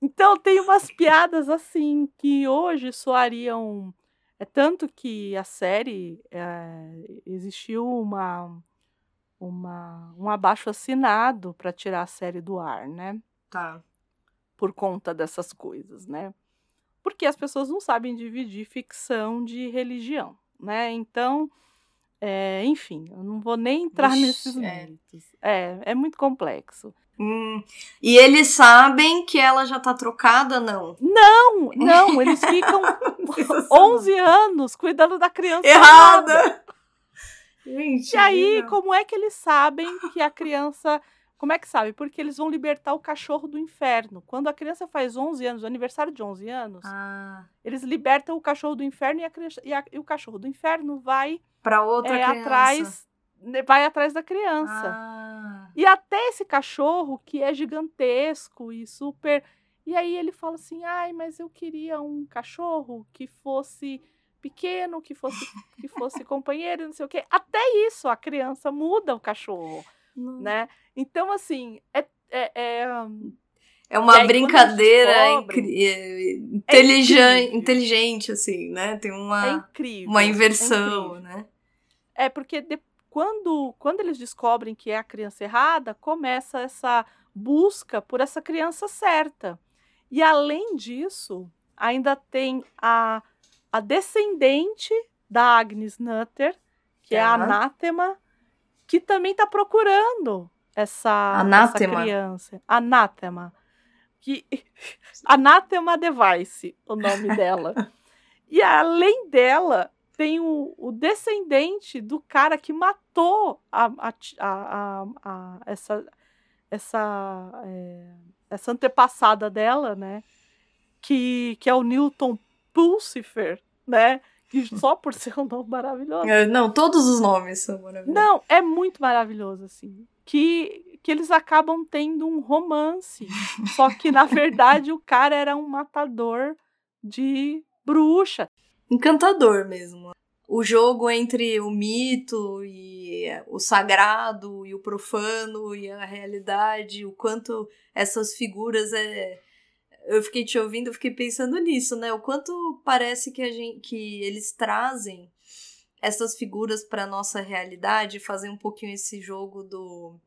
Então tem umas piadas assim que hoje soariam. É tanto que a série é, existiu uma, uma um abaixo assinado para tirar a série do ar, né? Tá. Por conta dessas coisas, né? Porque as pessoas não sabem dividir ficção de religião, né? Então, é, enfim, eu não vou nem entrar Vixe, nesses é. méritos. É, é muito complexo. Hum. E eles sabem que ela já tá trocada, não? Não, não, eles ficam 11 anos cuidando da criança Errada! Gente. E aí, não. como é que eles sabem que a criança. Como é que sabe? Porque eles vão libertar o cachorro do inferno. Quando a criança faz 11 anos, o aniversário de 11 anos, Ah, eles libertam o cachorro do inferno e, a criança- e a- e o cachorro do inferno vai pra outra é, criança. atrás né, vai atrás da criança. Ah. E até esse cachorro, que é gigantesco e super. E aí ele fala assim: ai, mas eu queria um cachorro que fosse pequeno, que fosse, que fosse companheiro, não sei o quê. Até isso a criança muda o cachorro, Não. né? Então, assim, é. é, é, hum, É uma aí, quando brincadeira descobrem- incri- é, inteligente, inteligente, assim, né? Tem é uma, incrível. uma é inversão, né? É porque de- quando, quando eles descobrem que é a criança errada, começa essa busca por essa criança certa. E além disso, ainda tem a, a descendente da Agnes Nutter, que é a Tá. Anátema, que também está procurando essa, Anátema? essa criança. Anátema. Que, Anátema Device, o nome dela. E além dela, tem o, o descendente do cara que matou a, a, a- essa, essa, é, essa antepassada dela, né? Que, que é o Newton Pulsifer, né? Só por ser um nome maravilhoso. É, Não, todos os nomes são maravilhosos. Não, é muito maravilhoso, assim. que, que eles acabam tendo um romance. Só que, na verdade, o cara era um matador de bruxa. Encantador mesmo. O jogo entre o mito e o sagrado e o profano e a realidade, o quanto essas figuras é. Eu fiquei te ouvindo, eu fiquei pensando nisso, né? O quanto parece que a gente que eles trazem essas figuras para nossa realidade, fazer um pouquinho esse jogo do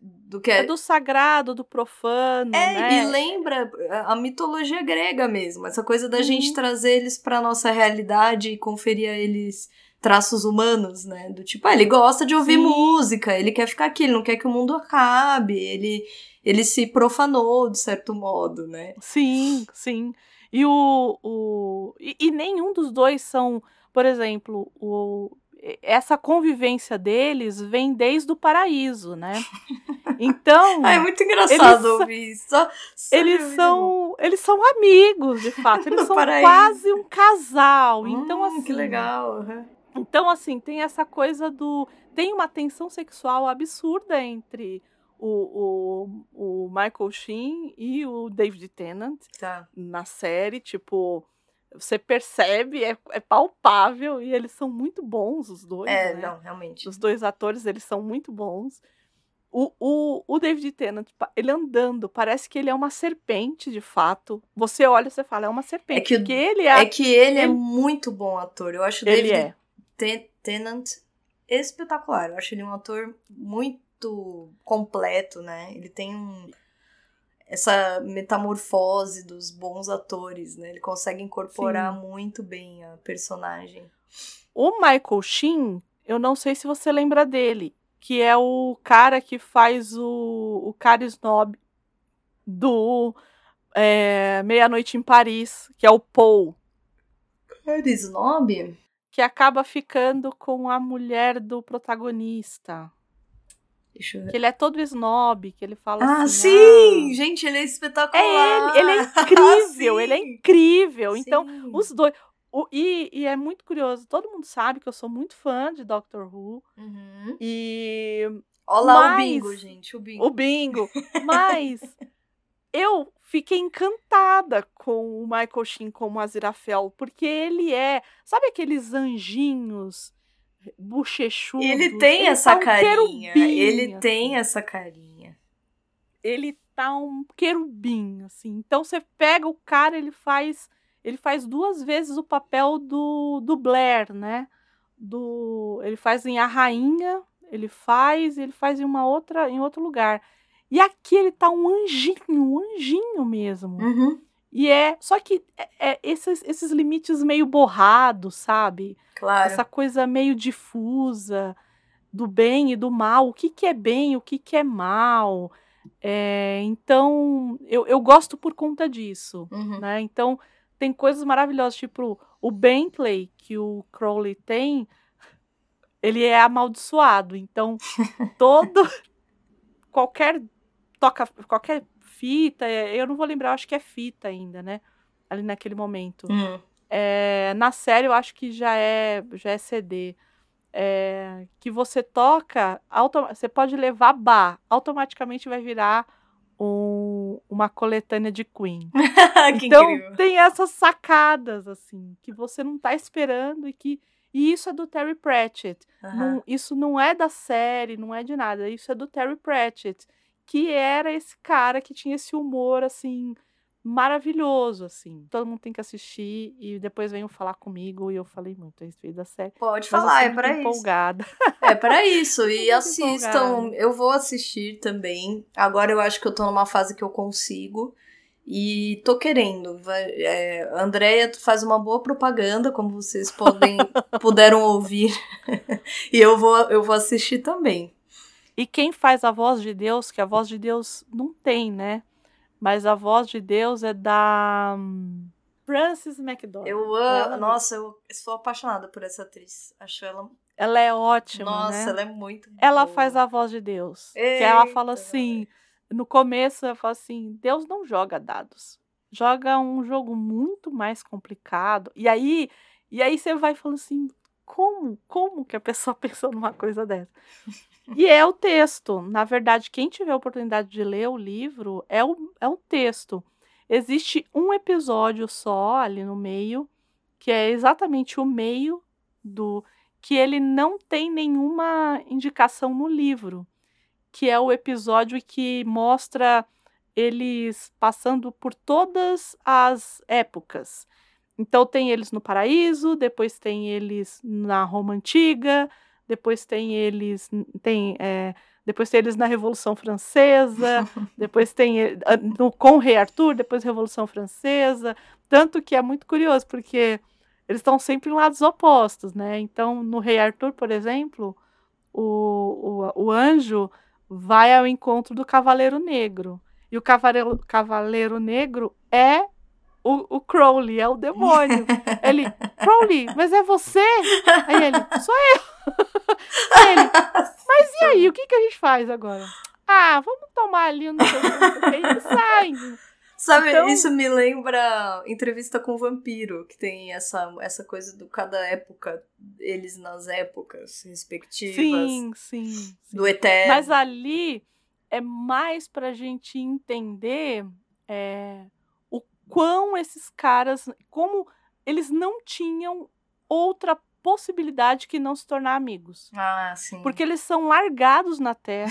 do que é, É do sagrado, do profano, é, né? e lembra a mitologia grega mesmo, essa coisa da Uhum. gente trazer eles pra nossa realidade e conferir a eles traços humanos, né? Do tipo, ah, ele gosta de ouvir Sim. música, ele quer ficar aqui, ele não quer que o mundo acabe, ele, ele se profanou de certo modo, né? Sim, sim. E o. o e, e nenhum dos dois são, por exemplo, o, essa convivência deles vem desde o paraíso, né? Então, Ah, é muito engraçado Eles- ouvir isso. Só- só eles são, eles são amigos, de fato. Eles são paraíso. quase um casal. Então, Hum, assim. que legal. uhum. Então, assim, tem essa coisa do. Tem uma tensão sexual absurda entre o, o, o Michael Sheen e o David Tennant Tá. na série. Tipo, você percebe, é, é palpável e eles são muito bons, os dois. É, né? não, realmente. Os dois atores, eles são muito bons. O, o, o David Tennant, ele andando, parece que ele é uma serpente, de fato. Você olha e você fala, é uma serpente. que o- porque ele é. É que ele é ele- muito bom ator. Eu acho o ele David é. Ten- Tennant espetacular. Eu acho ele um ator muito completo, né? Ele tem um essa metamorfose dos bons atores, né? Ele consegue incorporar muito bem a personagem. O Michael Sheen, eu não sei se você lembra dele, que é o cara que faz o, o cara snob do é, Meia-Noite em Paris, que é o Paul, Cara, Snob? que acaba ficando com a mulher do protagonista. Deixa eu ver. Que ele é todo snob, que ele fala Ah, assim. sim! "Ah, Gente, ele é É espetacular! ele, ele é incrível, ele é Sim, incrível. Então, sim. os dois. o- e, e é muito curioso, todo mundo sabe que eu sou muito fã de Doctor Who. Uhum. E Olha lá o Mas- bingo, gente. O bingo. o bingo. Mas eu fiquei encantada com o Michael Sheen como Aziraphale, porque ele é, sabe aqueles anjinhos bochechudos? Ele tem Ele essa tá um carinha. querubim, Ele tem assim. essa carinha. Ele tá um querubim, assim. Então você pega o cara, ele faz, ele faz duas vezes o papel do, do Blair, né? Do, ele faz em A Rainha, ele faz, ele faz em uma outra, em outro lugar. E aqui ele tá um anjinho, um anjinho mesmo. Uhum. E é, só que é, é esses, esses limites meio borrados, sabe? Claro. Essa coisa meio difusa do bem e do mal. O que, que é bem, o que, que é mal. É, então, eu, eu gosto por conta disso. Uhum. Né? Então, tem coisas maravilhosas, tipo o Bentley que o Crowley tem, ele é amaldiçoado. Então, todo. qualquer toca, qualquer fita, é, eu não vou lembrar, eu acho que é fita ainda, né? Ali naquele momento. Uhum. É, na série eu acho que já é, já é CD. É, que você toca, você pode levar bar, automaticamente vai virar um- uma coletânea de Queen. que então incrível. tem essas sacadas assim que você não tá esperando e que e isso é do Terry Pratchett. Aham. Não- isso não é da série, não é de nada. Isso é do Terry Pratchett, que era esse cara que tinha esse humor assim maravilhoso, assim. Todo mundo tem que assistir e depois venham falar comigo e eu falei muito a respeito da série. Pode falar, é pra isso. empolgada. É pra isso. E assistam. empolgada. Eu vou assistir também. Agora eu acho que eu tô numa fase que eu consigo. E tô querendo. É, a Andrea faz uma boa propaganda, como vocês podem puderam ouvir. e eu vou, eu vou assistir também. E quem faz a voz de Deus, que a voz de Deus não tem, né? Mas a voz de Deus é da Frances McDormand. Eu amo. mesmo. Nossa, eu sou apaixonada por essa atriz. Acho ela. Ela é ótima, Nossa, né? ela é muito. Ela boa. faz a voz de Deus. que ela Eita, fala assim, no começo ela fala assim, Deus não joga dados. Joga um jogo muito mais complicado. E aí, e aí você vai falando assim, como, como que a pessoa pensou numa coisa dessa? E é o texto. Na verdade, quem tiver a oportunidade de ler o livro é o, é o texto. Existe um episódio só ali no meio, que é exatamente o meio do. que ele não tem nenhuma indicação no livro, que é o episódio que mostra eles passando por todas as épocas. Então tem eles no paraíso, depois tem eles na Roma antiga, depois tem eles tem é, depois tem eles na Revolução Francesa, depois tem no, com o Rei Arthur, depois Revolução Francesa. Tanto que é muito curioso, porque eles estão sempre em lados opostos, né? Então, no Rei Arthur, por exemplo, o, o, o anjo vai ao encontro do Cavaleiro Negro. E o Cavaleiro, Cavaleiro Negro é o, o Crowley, é o demônio. Ele, Crowley, mas é você? Aí ele, sou eu. Aí ele, mas e aí, o que, que a gente faz agora? Ah, vamos tomar ali um e sai. Sabe, então... isso me lembra entrevista com o vampiro, que tem essa, essa coisa do cada época, eles nas épocas respectivas. Sim, sim. sim. Do eterno. Mas ali é mais pra gente entender é, quão esses caras, como eles não tinham outra possibilidade que não se tornar amigos. Ah, sim. Porque eles são largados na Terra.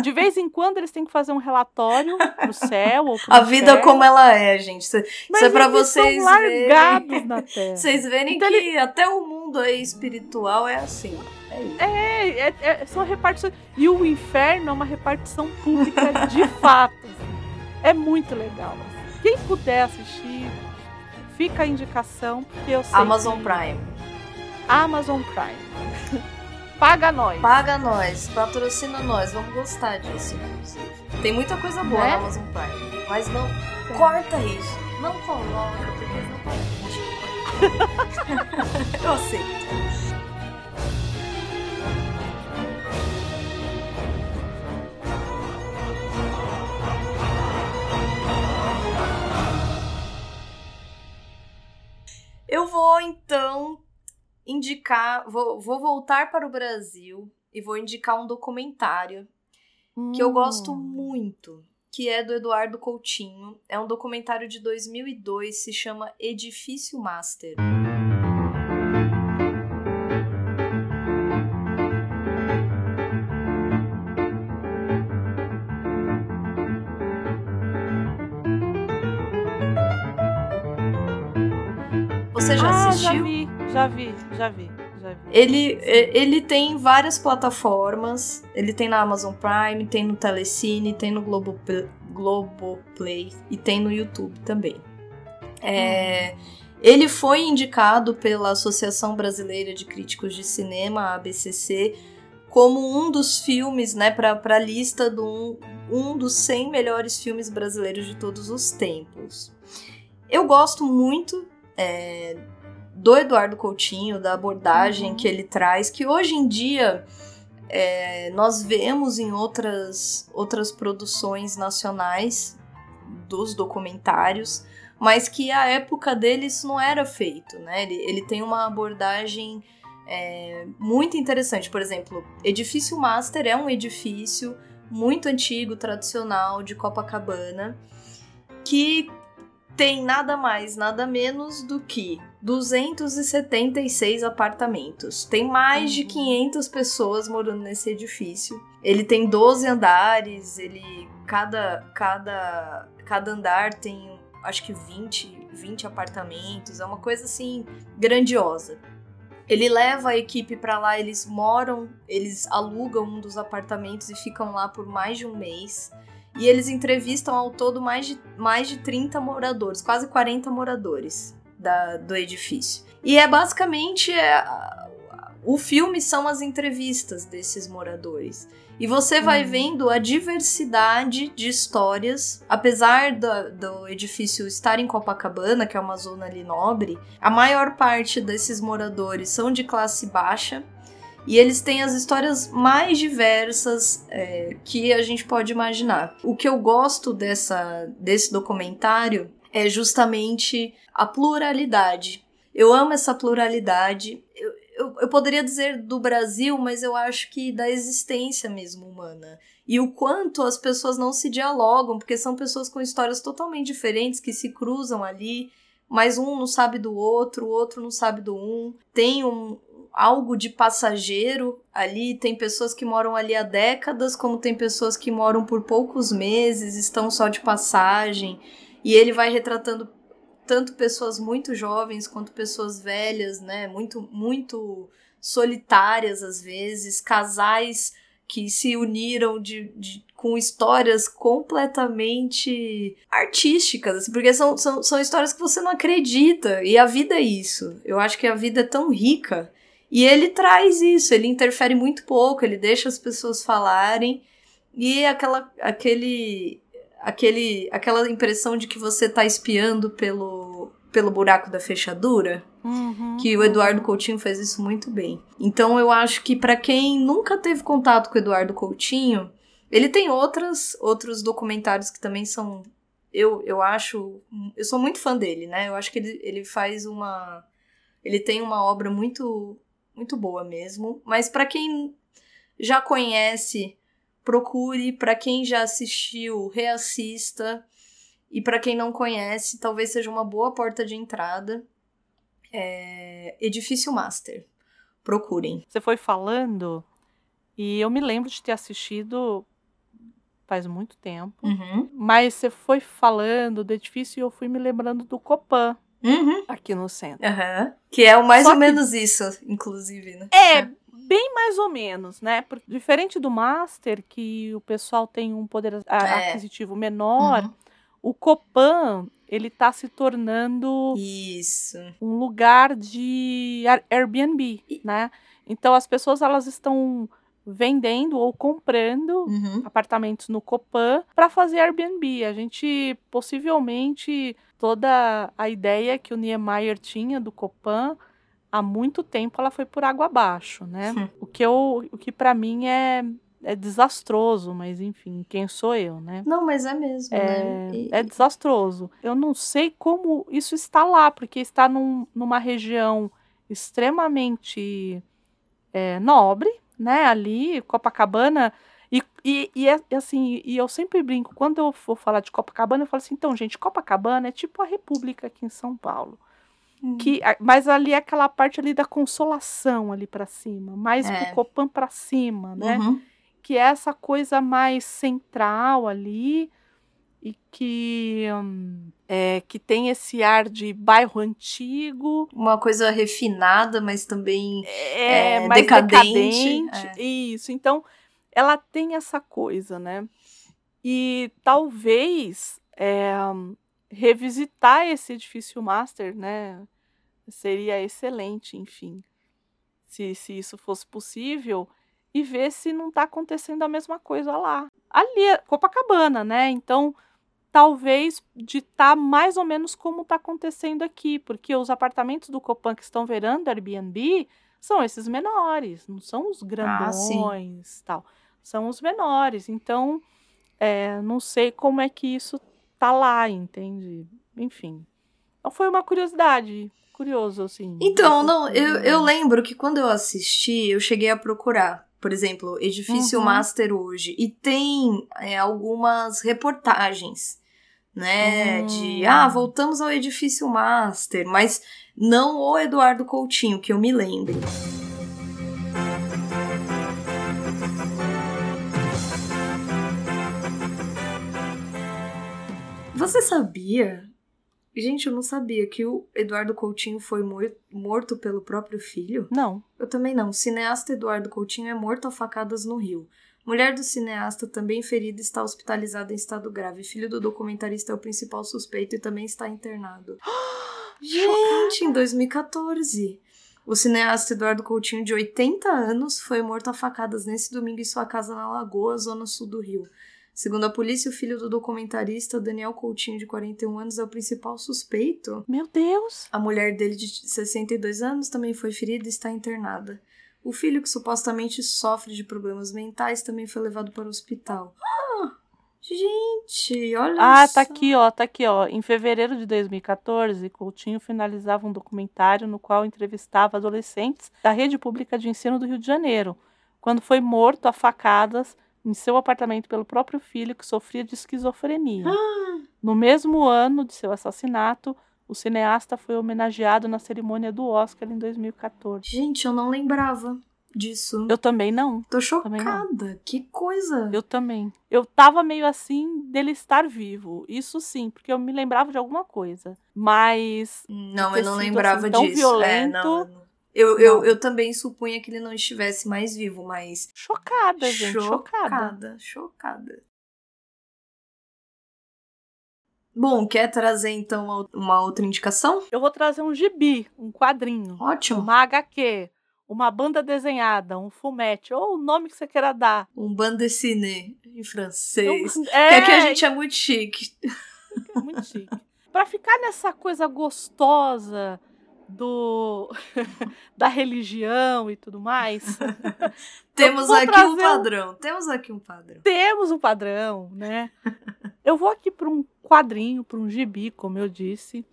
De vez em quando eles têm que fazer um relatório pro céu ou pro A vida como ela é, gente. Isso, Mas é para vocês são largados verem. na Terra. Vocês verem então, que ele... até o mundo aí espiritual é assim. É, é, é, é, são repartições. E o inferno é uma repartição pública de fato. Assim. É muito legal. Quem puder assistir, fica a indicação, porque eu sei. Amazon que... Prime. Amazon Prime. Paga nós. Paga nós, patrocina nós. Vamos gostar disso, inclusive. Tem muita coisa boa né? na Amazon Prime. Mas não. É. Corta isso. Não coloca, porque não pode. Eu aceito. Eu vou então indicar, vou, vou voltar para o Brasil e vou indicar um documentário hum. que eu gosto hum. muito, que é do Eduardo Coutinho. É um documentário de 2002, se chama Edifício Master. Você já ah, assistiu? Já vi, já vi, já vi. Já vi. Ele, ele tem várias plataformas. Ele tem na Amazon Prime, tem no Telecine, tem no Globoplay, Globoplay e tem no YouTube também. É, hum. Ele foi indicado pela Associação Brasileira de Críticos de Cinema, a ABCC, como um dos filmes, né, para a lista de um, um dos 100 melhores filmes brasileiros de todos os tempos. Eu gosto muito é, do Eduardo Coutinho, da abordagem uhum. que ele traz, que hoje em dia é, nós vemos em outras, outras produções nacionais dos documentários, mas que a época dele isso não era feito, né? Ele, ele tem uma abordagem é, muito interessante. Por exemplo, Edifício Master é um edifício muito antigo, tradicional de Copacabana, que tem nada mais, nada menos do que 276 apartamentos. Tem mais de 500 uhum. pessoas morando nesse edifício. Ele tem 12 andares, ele cada cada cada andar tem acho que 20, 20 apartamentos, é uma coisa assim grandiosa. Ele leva a equipe para lá, eles moram, eles alugam um dos apartamentos e ficam lá por mais de um mês. E eles entrevistam ao todo mais de, mais de 30 moradores, quase 40 moradores da, do edifício. E é basicamente é, o filme são as entrevistas desses moradores. E você vai uhum. vendo a diversidade de histórias, apesar do, do, edifício estar em Copacabana, que é uma zona ali nobre, a maior parte desses moradores são de classe baixa e eles têm as histórias mais diversas é, que a gente pode imaginar. O que eu gosto dessa, desse documentário é justamente a pluralidade. Eu amo essa pluralidade. Eu, eu, eu poderia dizer do Brasil, mas eu acho que da existência mesmo humana. E o quanto as pessoas não se dialogam, porque são pessoas com histórias totalmente diferentes que se cruzam ali, mas um não sabe do outro, o outro não sabe do um. Tem um algo de passageiro ali, tem pessoas que moram ali há décadas, como tem pessoas que moram por poucos meses, estão só de passagem. E ele vai retratando tanto pessoas muito jovens quanto pessoas velhas, né? Muito, muito solitárias às vezes, casais que se uniram de, de, com histórias completamente artísticas, assim, porque são, são, são histórias que você não acredita, e a vida é isso. Eu acho que a vida é tão rica, e ele traz isso, ele interfere muito pouco, ele deixa as pessoas falarem, e aquela, aquele aquele, aquela impressão de que você tá espiando pelo, pelo buraco da fechadura. Uhum. Que o Eduardo Coutinho faz isso muito bem. Então eu acho que para quem nunca teve contato com o Eduardo Coutinho, ele tem outras, outros documentários que também são. Eu, eu acho. Eu sou muito fã dele, né? Eu acho que ele, ele faz uma. Ele tem uma obra muito, muito boa mesmo. Mas para quem já conhece procure, para quem já assistiu, reassista. E para quem não conhece, talvez seja uma boa porta de entrada. É... Edifício Master. Procurem. Você foi falando e eu me lembro de ter assistido faz muito tempo. Uhum. Mas você foi falando do edifício e eu fui me lembrando do Copan Uhum. aqui no centro. Uhum. Que é o mais Só ou que- menos isso, inclusive, né? É, bem mais ou menos, né? Porque, diferente do Master, que o pessoal tem um poder a- É. aquisitivo menor, Uhum. o Copan, ele tá se tornando Isso. um lugar de Air- Airbnb, né? Então as pessoas elas estão vendendo ou comprando Uhum. apartamentos no Copan para fazer Airbnb. A gente possivelmente toda a ideia que o Niemeyer tinha do Copan há muito tempo ela foi por água abaixo, né? Hum. O que eu, o que para mim é é desastroso, mas enfim, quem sou eu, né? Não, mas é mesmo, É, né? E- é desastroso. Eu não sei como isso está lá, porque está num- numa região extremamente é, nobre, né? Ali, Copacabana. E, e, e é- assim, e eu sempre brinco, quando eu for falar de Copacabana, eu falo assim, então, gente, Copacabana é tipo a República aqui em São Paulo. Hum. Que, mas ali é aquela parte ali da consolação ali para cima, mais É. pro Copan para cima, né? Uhum. que é essa coisa mais central ali e que hum, é, que tem esse ar de bairro antigo, Uma coisa refinada, mas também. é, É, mais decadente, decadente, isso. Então, ela tem essa coisa, né? E talvez é, revisitar esse edifício master, né? Seria excelente, enfim, se, se isso fosse possível e ver se não está acontecendo a mesma coisa lá. Ali é Copacabana, né? Então, talvez de estar mais ou menos como está acontecendo aqui, porque os apartamentos do Copan que estão virando Airbnb são esses menores, não são os Ah, grandões, tal. São os menores. Então, é, não sei como é que isso tá lá, entende? Enfim. Então foi uma curiosidade. Curioso, assim. Então, não, eu, Uhum. eu lembro que quando eu assisti, eu cheguei a procurar, por exemplo, Edifício Uhum. Master hoje. E tem é, algumas reportagens, né? De, Hum. ah, voltamos ao Edifício Master, mas não o Eduardo Coutinho, que eu me lembro. Você sabia? Gente, eu não sabia que o Eduardo Coutinho foi mor- morto pelo próprio filho. Não. Eu também não. O cineasta Eduardo Coutinho é morto a facadas no Rio. Mulher do cineasta, também ferida, está hospitalizada em estado grave. Filho do documentarista é o principal suspeito e também está internado. Gente, em 2014. O cineasta Eduardo Coutinho, de 80 anos, foi morto a facadas nesse domingo em sua casa na Lagoa, zona sul do Rio. Segundo a polícia, o filho do documentarista, Daniel Coutinho, de 41 anos, é o principal suspeito. Meu Deus. A mulher dele, de 62 anos, também foi ferida e está internada. O filho, que supostamente sofre de problemas mentais, também foi levado para o hospital. Gente, olha Ah, só. tá aqui, ó, tá aqui, ó. Em fevereiro de 2014, Coutinho finalizava um documentário no qual entrevistava adolescentes da rede pública de ensino do Rio de Janeiro, quando foi morto a facadas em seu apartamento pelo próprio filho que sofria de esquizofrenia. No mesmo ano de seu assassinato, o cineasta foi homenageado na cerimônia do Oscar em 2014. Gente, eu não lembrava disso. Eu também não. Tô também não. chocada. Que coisa. Eu também. Eu tava meio assim dele estar vivo. Isso sim, porque eu me lembrava de alguma coisa. Mas Não, eu não sido, lembrava assim, tão disso. É, violento. não, não. Eu, eu, eu também supunha que ele não estivesse mais vivo, mas. chocada, gente, chocada. chocada. Chocada. Bom, quer trazer então uma outra indicação? Eu vou trazer um gibi, um quadrinho, Ótimo. uma HQ, uma banda desenhada, um fumete, ou o nome que você queira dar. Um bande dessinée em francês. Um- Que aqui a é, gente é muito chique. É muito chique. Pra ficar nessa coisa gostosa do da religião e tudo mais, Temos aqui um um- padrão. Temos aqui um padrão. temos um padrão, né? Eu vou aqui para um quadrinho, para um gibi, como eu disse,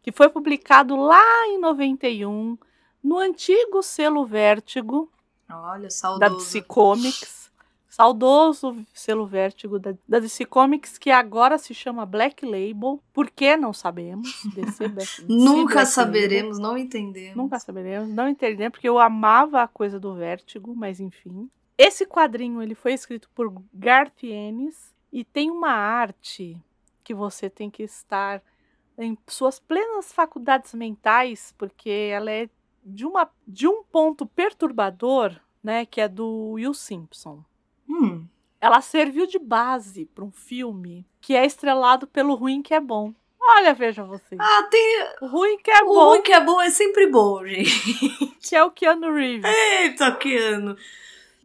que foi publicado lá em 91 no antigo selo Vértigo Olha, da. DC Comics. Saudoso selo Vértigo da, da DC Comics, que agora se chama Black Label. Por que não sabemos? DC DC Nunca Black saberemos, não entendemos. Nunca saberemos, não entendemos, porque eu amava a coisa do Vértigo, mas enfim. Esse quadrinho ele foi escrito por Garth Ennis e tem uma arte que você tem que estar em suas plenas faculdades mentais, porque ela é de, uma, de um ponto perturbador, né, que é do Will Simpson. Hum, Ela serviu de base para um filme que é estrelado pelo Ruim que é Bom. Olha, veja vocês. Ah, tem. O Ruim que é O bom, ruim que é bom é sempre bom, gente. que é o Keanu Reeves. Eita, Keanu.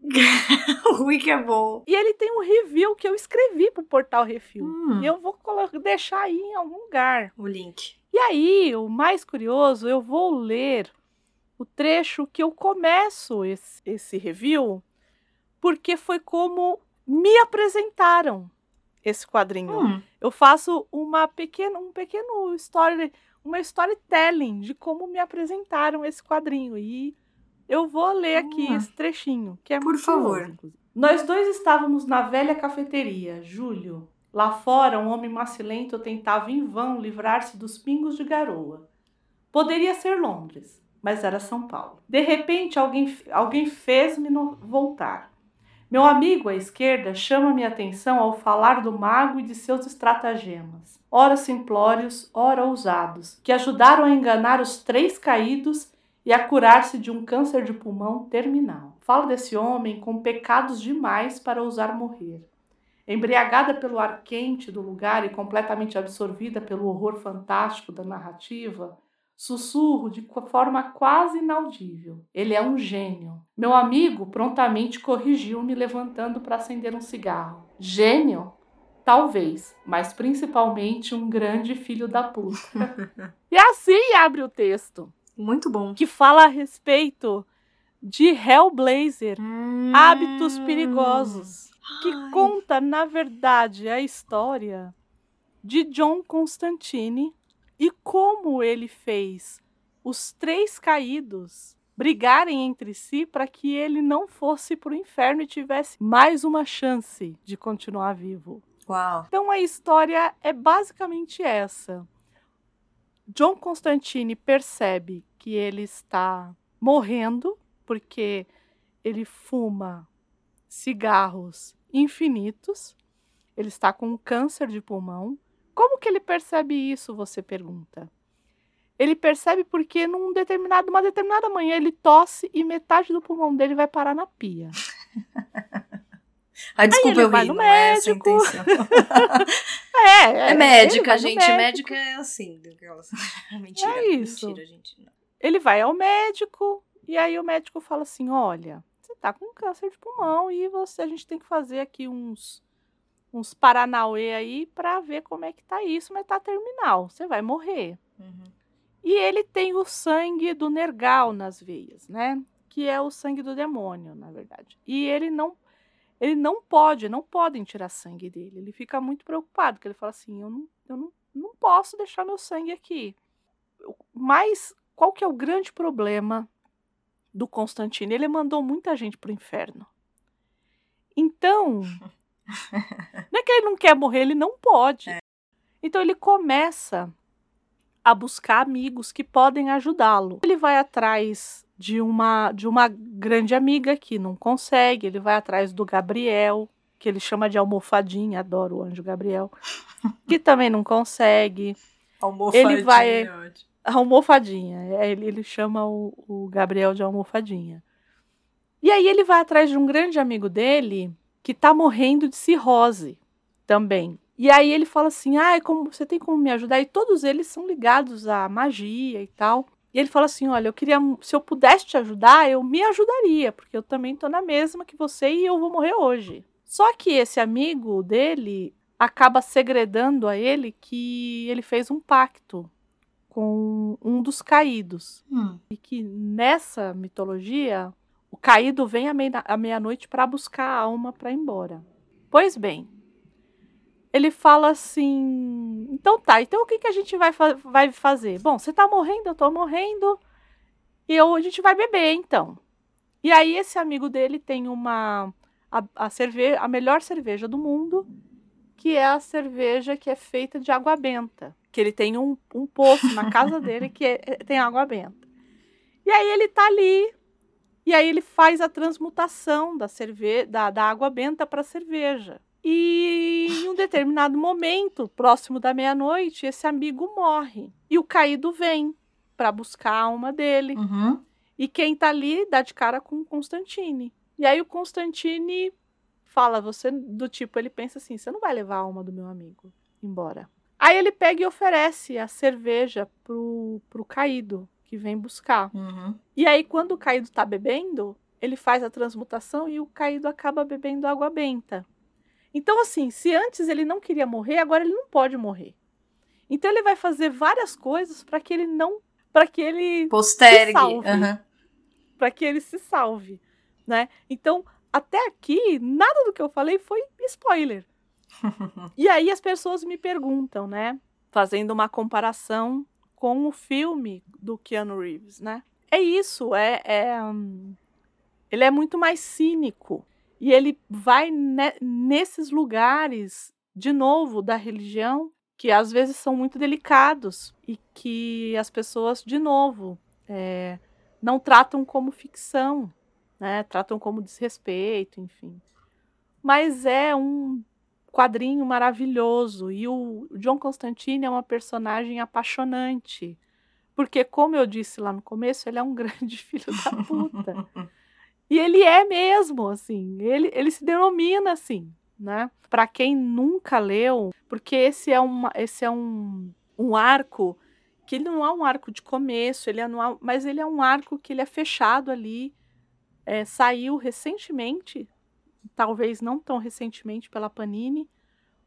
o ruim que é bom. E ele tem um review que eu escrevi pro portal Refil. Hum, E eu vou deixar aí em algum lugar. O link. E aí, o mais curioso, eu vou ler o trecho que eu começo esse, esse review, porque foi como me apresentaram esse quadrinho. Hum, Eu faço uma pequena, um pequeno story, uma storytelling de como me apresentaram esse quadrinho. E eu vou ler aqui Ah. esse trechinho, que é Por muito favor. curioso. Nós dois estávamos na velha cafeteria, Júlio. Lá fora, um homem macilento tentava em vão livrar-se dos pingos de garoa. Poderia ser Londres, mas era São Paulo. De repente, alguém, alguém fez-me voltar. Meu amigo à esquerda chama minha atenção ao falar do mago e de seus estratagemas, ora simplórios, ora ousados, que ajudaram a enganar os três caídos e a curar-se de um câncer de pulmão terminal. Fala desse homem com pecados demais para ousar morrer. Embriagada pelo ar quente do lugar e completamente absorvida pelo horror fantástico da narrativa, sussurro de forma quase inaudível. Ele é um gênio. Meu amigo prontamente corrigiu-me, levantando para acender um cigarro. Gênio? Talvez, mas principalmente um grande filho da puta. e assim abre o texto, muito bom. que fala a respeito de Hellblazer, Hábitos Perigosos, que Ai. conta, na verdade, a história de John Constantine e como ele fez os três caídos brigarem entre si para que ele não fosse para o inferno e tivesse mais uma chance de continuar vivo. Uau. Então a história é basicamente essa. John Constantine percebe que ele está morrendo porque ele fuma cigarros infinitos. Ele está com câncer de pulmão. Como que ele percebe isso, você pergunta? Ele percebe porque num determinado, uma determinada manhã ele tosse e metade do pulmão dele vai parar na pia. Ai, desculpa, eu vai ri, no é médico. É, É ele médica, gente. Médica é assim. Mentira. É isso. Mentira, gente. não. Ele vai ao médico e aí o médico fala assim: olha, você tá com câncer de pulmão e você a gente tem que fazer aqui uns uns paranauê aí pra ver como é que tá isso, mas tá terminal, você vai morrer. Uhum. E ele tem o sangue do Nergal nas veias, né? Que é o sangue do demônio, na verdade. E ele não ele não pode, não podem tirar sangue dele. Ele fica muito preocupado, porque ele fala assim: eu não, eu não, não posso deixar meu sangue aqui. Mas qual que é o grande problema do Constantino? Ele mandou muita gente pro inferno. Então, não é que ele não quer morrer, ele não pode. É. Então ele começa a buscar amigos que podem ajudá-lo. Ele vai atrás de uma de uma grande amiga que não consegue, ele vai atrás do Gabriel, que ele chama de almofadinha, adoro o anjo Gabriel, que também não consegue. Ele vai a almofadinha, é, ele, ele chama o, o Gabriel de almofadinha. E aí ele vai atrás de um grande amigo dele que tá morrendo de cirrose também. E aí ele fala assim: "Ah, como você tem como me ajudar?" E todos eles são ligados à magia e tal. E ele fala assim: "Olha, eu queria se eu pudesse te ajudar, eu me ajudaria, porque eu também tô na mesma que você e eu vou morrer hoje." Só que esse amigo dele acaba segredando a ele que ele fez um pacto com um dos caídos. Hum. E que nessa mitologia, o caído vem à meia-noite para buscar a alma para ir embora. Pois bem, ele fala assim: então tá, então o que, que a gente vai, fa vai fazer? Bom, você tá morrendo, eu tô morrendo, e eu, a gente vai beber então. E aí esse amigo dele tem uma. A, a, cerveja, a melhor cerveja do mundo, que é a cerveja que é feita de água benta. Que ele tem um, um poço na casa dele que é, tem água benta. E aí ele tá ali, e aí ele faz a transmutação da, cerve da, da água benta para cerveja. E em um determinado momento, próximo da meia-noite, esse amigo morre. E o caído vem para buscar a alma dele. Uhum. E quem tá ali dá de cara com o Constantine. E aí o Constantine fala, você do tipo, ele pensa assim, você não vai levar a alma do meu amigo embora. Aí ele pega e oferece a cerveja pro, pro caído que vem buscar. Uhum. E aí quando o caído tá bebendo, ele faz a transmutação e o caído acaba bebendo água benta. Então, assim, se antes ele não queria morrer, agora ele não pode morrer. Então ele vai fazer várias coisas para que ele não, para que ele Postergue. se salve, Uhum. para que ele se salve, né? Então, até aqui, nada do que eu falei foi spoiler. e aí as pessoas me perguntam, né, fazendo uma comparação com o filme do Keanu Reeves, né? É isso, é, é hum, ele é muito mais cínico. E ele vai ne nesses lugares, de novo, da religião, que às vezes são muito delicados e que as pessoas, de novo, é, não tratam como ficção, né? tratam como desrespeito, enfim. Mas é um quadrinho maravilhoso e o John Constantine é uma personagem apaixonante. Porque, como eu disse lá no começo, ele é um grande filho da puta. E ele é mesmo, assim, ele, ele se denomina assim, né? Para quem nunca leu, porque esse é, uma, esse é um, um arco que ele não é um arco de começo, ele é anual, mas ele é um arco que ele é fechado ali, é, saiu recentemente, talvez não tão recentemente pela Panini,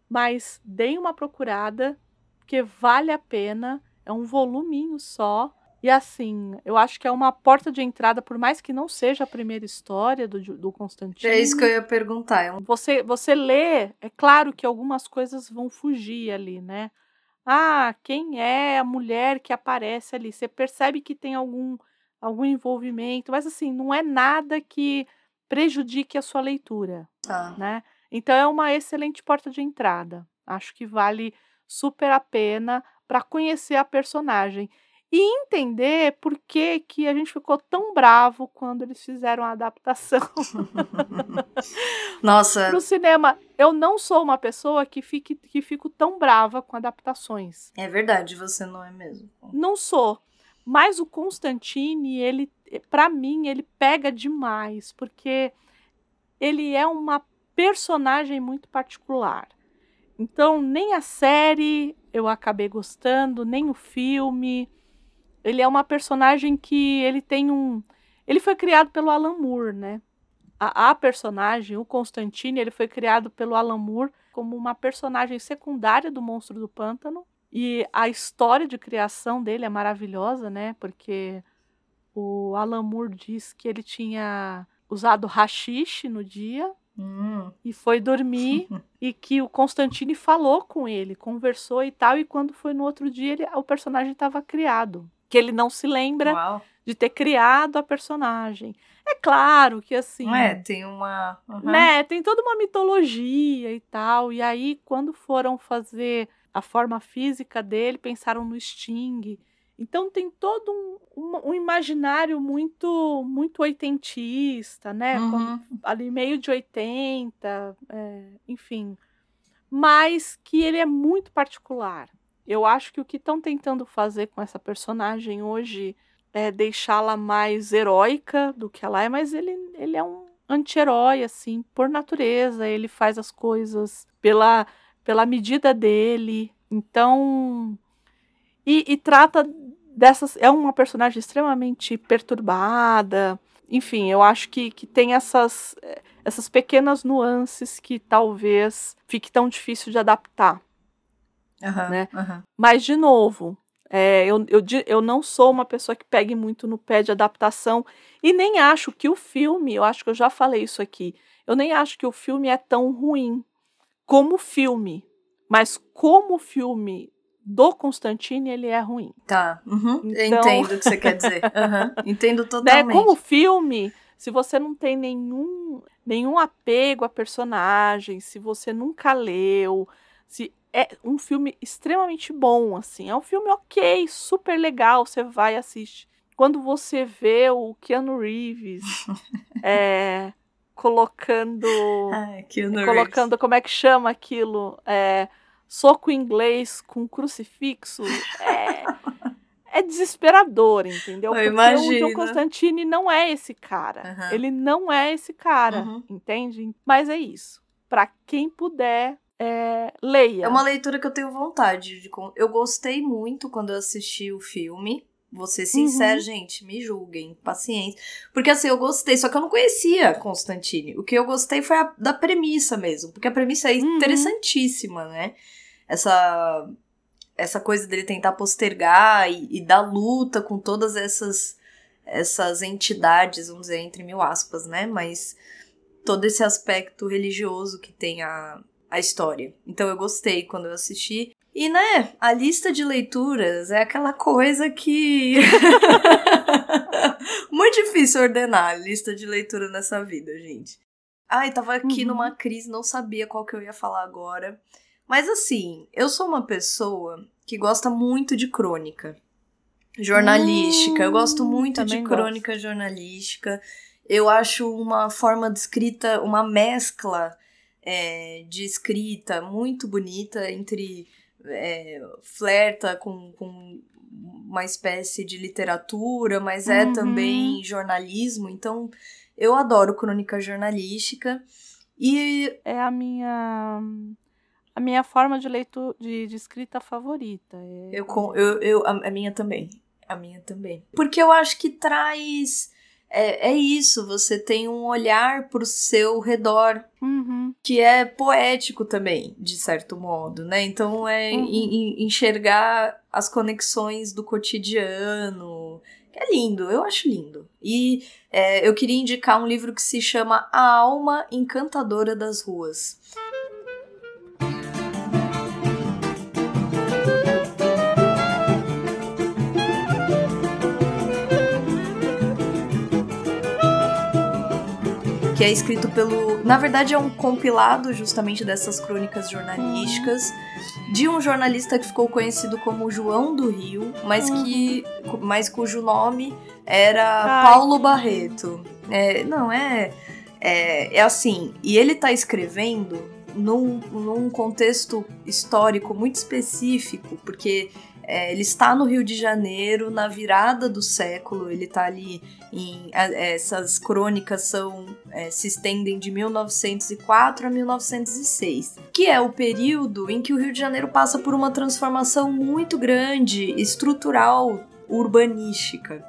mas deem uma procurada, porque vale a pena, é um voluminho só, e assim, eu acho que é uma porta de entrada, por mais que não seja a primeira história do, do Constantino. É isso que eu ia perguntar. É um... Você, você lê, é claro que algumas coisas vão fugir ali, né? Ah, quem é a mulher que aparece ali? Você percebe que tem algum, algum envolvimento, mas assim, não é nada que prejudique a sua leitura, Tá. né? Então é uma excelente porta de entrada. Acho que vale super a pena para conhecer a personagem e entender por que, que a gente ficou tão bravo quando eles fizeram a adaptação Nossa, para o cinema. Eu não sou uma pessoa que, fique, que fico tão brava com adaptações. é verdade, você não é mesmo. Não sou. Mas o Constantine, ele, para mim, ele pega demais, porque ele é uma personagem muito particular. Então, nem a série eu acabei gostando, nem o filme. Ele é uma personagem que ele tem um. Ele foi criado pelo Alan Moore, né? A, a personagem, o Constantine, ele foi criado pelo Alan Moore como uma personagem secundária do Monstro do Pântano. E a história de criação dele é maravilhosa, né? Porque o Alan Moore diz que ele tinha usado rachixe no dia Hum. e foi dormir e que o Constantine falou com ele, conversou e tal, e quando foi no outro dia ele, o personagem estava criado. Que ele não se lembra Uau. de ter criado a personagem. É claro que assim. É, tem uma. Uhum. Né, tem toda uma mitologia e tal. E aí, quando foram fazer a forma física dele, pensaram no Sting. Então tem todo um, um, um imaginário muito muito oitentista, né? Uhum. Como- ali meio de 80, é, enfim. Mas que ele é muito particular. Eu acho que o que estão tentando fazer com essa personagem hoje é deixá-la mais heróica do que ela é, mas ele, ele é um anti-herói, assim, por natureza. Ele faz as coisas pela, pela medida dele. Então. E, e trata dessas. É uma personagem extremamente perturbada. Enfim, eu acho que, que tem essas, essas pequenas nuances que talvez fique tão difícil de adaptar. Aham, né? aham. Mas, de novo, é, eu, eu, eu não sou uma pessoa que pegue muito no pé de adaptação e nem acho que o filme, eu acho que eu já falei isso aqui, eu nem acho que o filme é tão ruim como filme, mas como filme do Constantine, ele é ruim. Tá. uhum. Então- entendo o que você quer dizer. Aham, Entendo Né? totalmente. Como filme, se você não tem nenhum, nenhum apego a personagem, se você nunca leu, se é um filme extremamente bom, assim, é um filme ok, super legal, você vai assistir. Quando você vê o Keanu Reeves é, colocando, Ai, Reeves. colocando, como é que chama aquilo? É, soco inglês com crucifixo, é, é desesperador, entendeu? Eu Porque o. John Constantine não é esse cara. Aham. Ele não é esse cara, Uhum. entende? Mas é isso. Pra quem puder, é, leia. É uma leitura que eu tenho vontade de. Eu gostei muito quando eu assisti o filme. Vou ser sincera, Uhum. gente, me julguem, paciência. Porque assim, eu gostei, só que eu não conhecia Constantine. O que eu gostei foi a- da premissa mesmo, porque a premissa é Uhum. interessantíssima, né? Essa essa coisa dele tentar postergar e, e dar luta com todas essas essas entidades, vamos dizer, entre mil aspas, né? Mas todo esse aspecto religioso que tem a, a história. Então eu gostei quando eu assisti. E, né, a lista de leituras é aquela coisa que. Muito difícil ordenar a lista de leitura nessa vida, gente. Ai, tava aqui Uhum. numa crise, não sabia qual que eu ia falar agora. Mas assim, eu sou uma pessoa que gosta muito de crônica jornalística. eu gosto Hum, muito de também gosto. crônica jornalística. Eu acho uma forma de escrita, uma mescla é, de escrita muito bonita entre é, flerta com, com uma espécie de literatura, mas é Uhum. também jornalismo. Então, eu adoro crônica jornalística. E É a minha a minha forma de leitura de, de escrita favorita. É- Eu, eu, eu a minha também. A minha também. Porque eu acho que traz. É, é isso, você tem um olhar pro seu redor, Uhum. que é poético também, de certo modo, né? Então é Uhum. en- en- enxergar as conexões do cotidiano. É lindo, eu acho lindo. E é, eu queria indicar um livro que se chama A Alma Encantadora das Ruas. Que é escrito pelo. Na verdade, é um compilado justamente dessas crônicas jornalísticas de um jornalista que ficou conhecido como João do Rio, mas que. mas cujo nome era Ai, Paulo Barreto. É, não, é, é. É assim. E ele tá escrevendo num, num contexto histórico muito específico, porque é, ele está no Rio de Janeiro na virada do século, ele tá ali em essas crônicas são é, se estendem de 1904 a 1906, que é o período em que o Rio de Janeiro passa por uma transformação muito grande, estrutural, urbanística,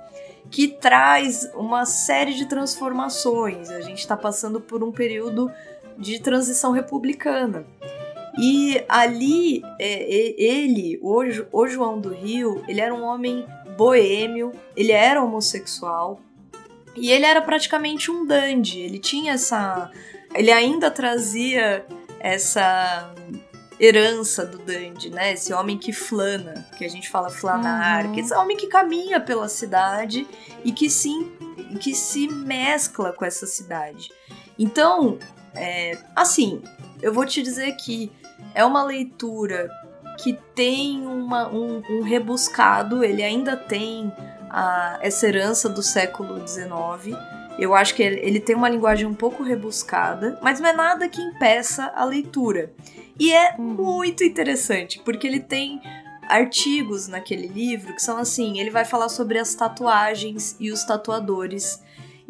que traz uma série de transformações. A gente está passando por um período de transição republicana. E ali, é, ele, o, o João do Rio, ele era um homem boêmio, ele era homossexual, e ele era praticamente um dandy, ele tinha essa, ele ainda trazia essa herança do Dandy, né? Esse homem que flana, que a gente fala flanar, Uhum. que esse homem que caminha pela cidade e que sim, que se mescla com essa cidade. Então, é, assim, eu vou te dizer que é uma leitura que tem uma- um, um rebuscado, ele ainda tem a- essa herança do século XIX. Eu acho que ele, ele tem uma linguagem um pouco rebuscada, mas não é nada que impeça a leitura. E é Uhum. muito interessante, porque ele tem artigos naquele livro que são assim: ele vai falar sobre as tatuagens e os tatuadores.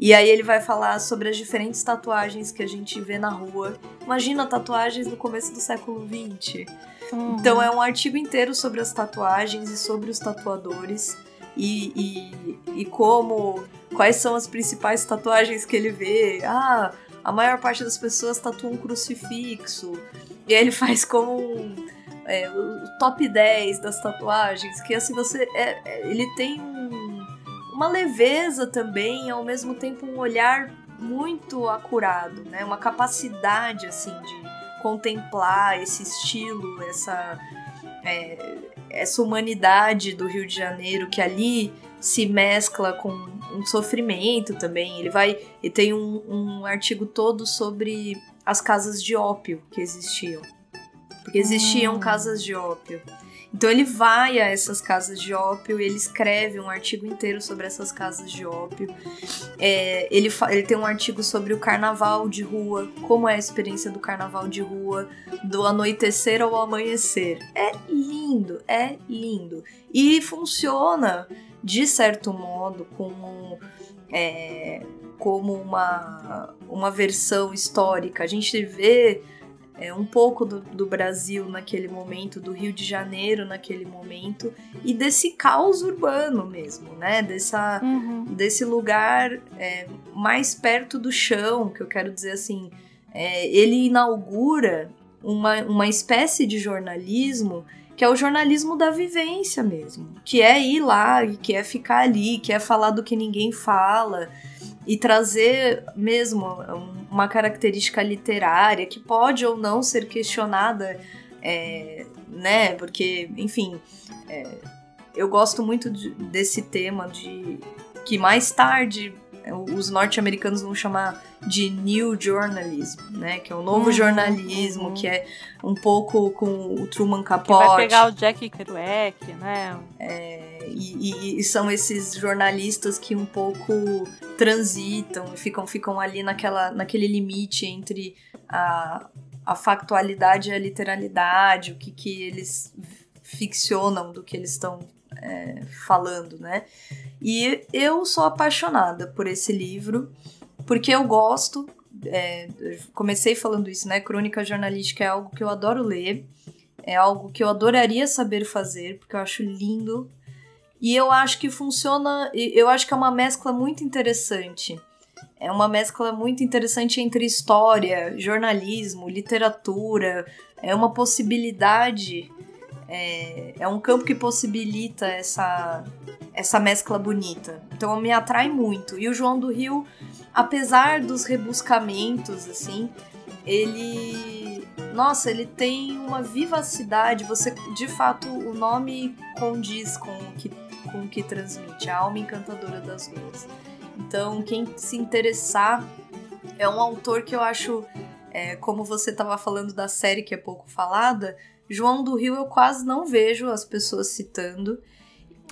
E aí ele vai falar sobre as diferentes tatuagens que a gente vê na rua. Imagina tatuagens no começo do século XX. Uhum. Então é um artigo inteiro sobre as tatuagens e sobre os tatuadores e, e, e como quais são as principais tatuagens que ele vê. Ah, a maior parte das pessoas tatua um crucifixo. E aí ele faz como um, é, o top 10 das tatuagens, que assim você. é- é- ele tem um- uma leveza também, ao mesmo tempo um olhar muito acurado, né? Uma capacidade assim de contemplar esse estilo, essa, é, essa humanidade do Rio de Janeiro que ali se mescla com um sofrimento também. Ele vai. E tem um, um artigo todo sobre as casas de ópio que existiam. Porque existiam Hum. casas de ópio. Então ele vai a essas casas de ópio ele escreve um artigo inteiro sobre essas casas de ópio. É, ele, ele tem um artigo sobre o carnaval de rua, como é a experiência do carnaval de rua, do anoitecer ao amanhecer. É lindo, é lindo. E funciona, de certo modo, como, é, como uma, uma versão histórica. A gente vê é, um pouco do, do Brasil naquele momento, do Rio de Janeiro naquele momento, e desse caos urbano mesmo, né? Dessa, Uhum. desse lugar é, mais perto do chão, que eu quero dizer assim, é, ele inaugura uma, uma espécie de jornalismo que é o jornalismo da vivência mesmo, que é ir lá que é ficar ali, que é falar do que ninguém fala e trazer mesmo um- uma característica literária que pode ou não ser questionada, é, né? Porque, enfim, é, eu gosto muito de- desse tema de que mais tarde é, os norte-americanos vão chamar de new journalism, né? Que é o novo Uhum, jornalismo, uhum. que é um pouco com o Truman Que Capote. vai pegar o Jack Kerouac, né? E, e- e são esses jornalistas que um pouco transitam ficam, ficam ali naquela, naquele limite entre a, a factualidade e a literalidade, o que, que eles ficcionam do que eles estão é, falando, né? E eu sou apaixonada por esse livro, porque eu gosto. é, comecei falando isso, né? Crônica jornalística é algo que eu adoro ler, é algo que eu adoraria saber fazer, porque eu acho lindo. E eu acho que funciona. Eu acho que é uma mescla muito interessante. É uma mescla muito interessante entre história, jornalismo, literatura. É uma possibilidade. É, é um campo que possibilita essa, essa mescla bonita. Então me atrai muito. E o João do Rio, apesar dos rebuscamentos, assim, ele. Nossa, ele tem uma vivacidade. Você, de fato, o nome condiz com o que, com o que transmite, a alma encantadora das ruas. Então, quem se interessar, é um autor que eu acho, é, como você estava falando da série que é pouco falada, João do Rio eu quase não vejo as pessoas citando.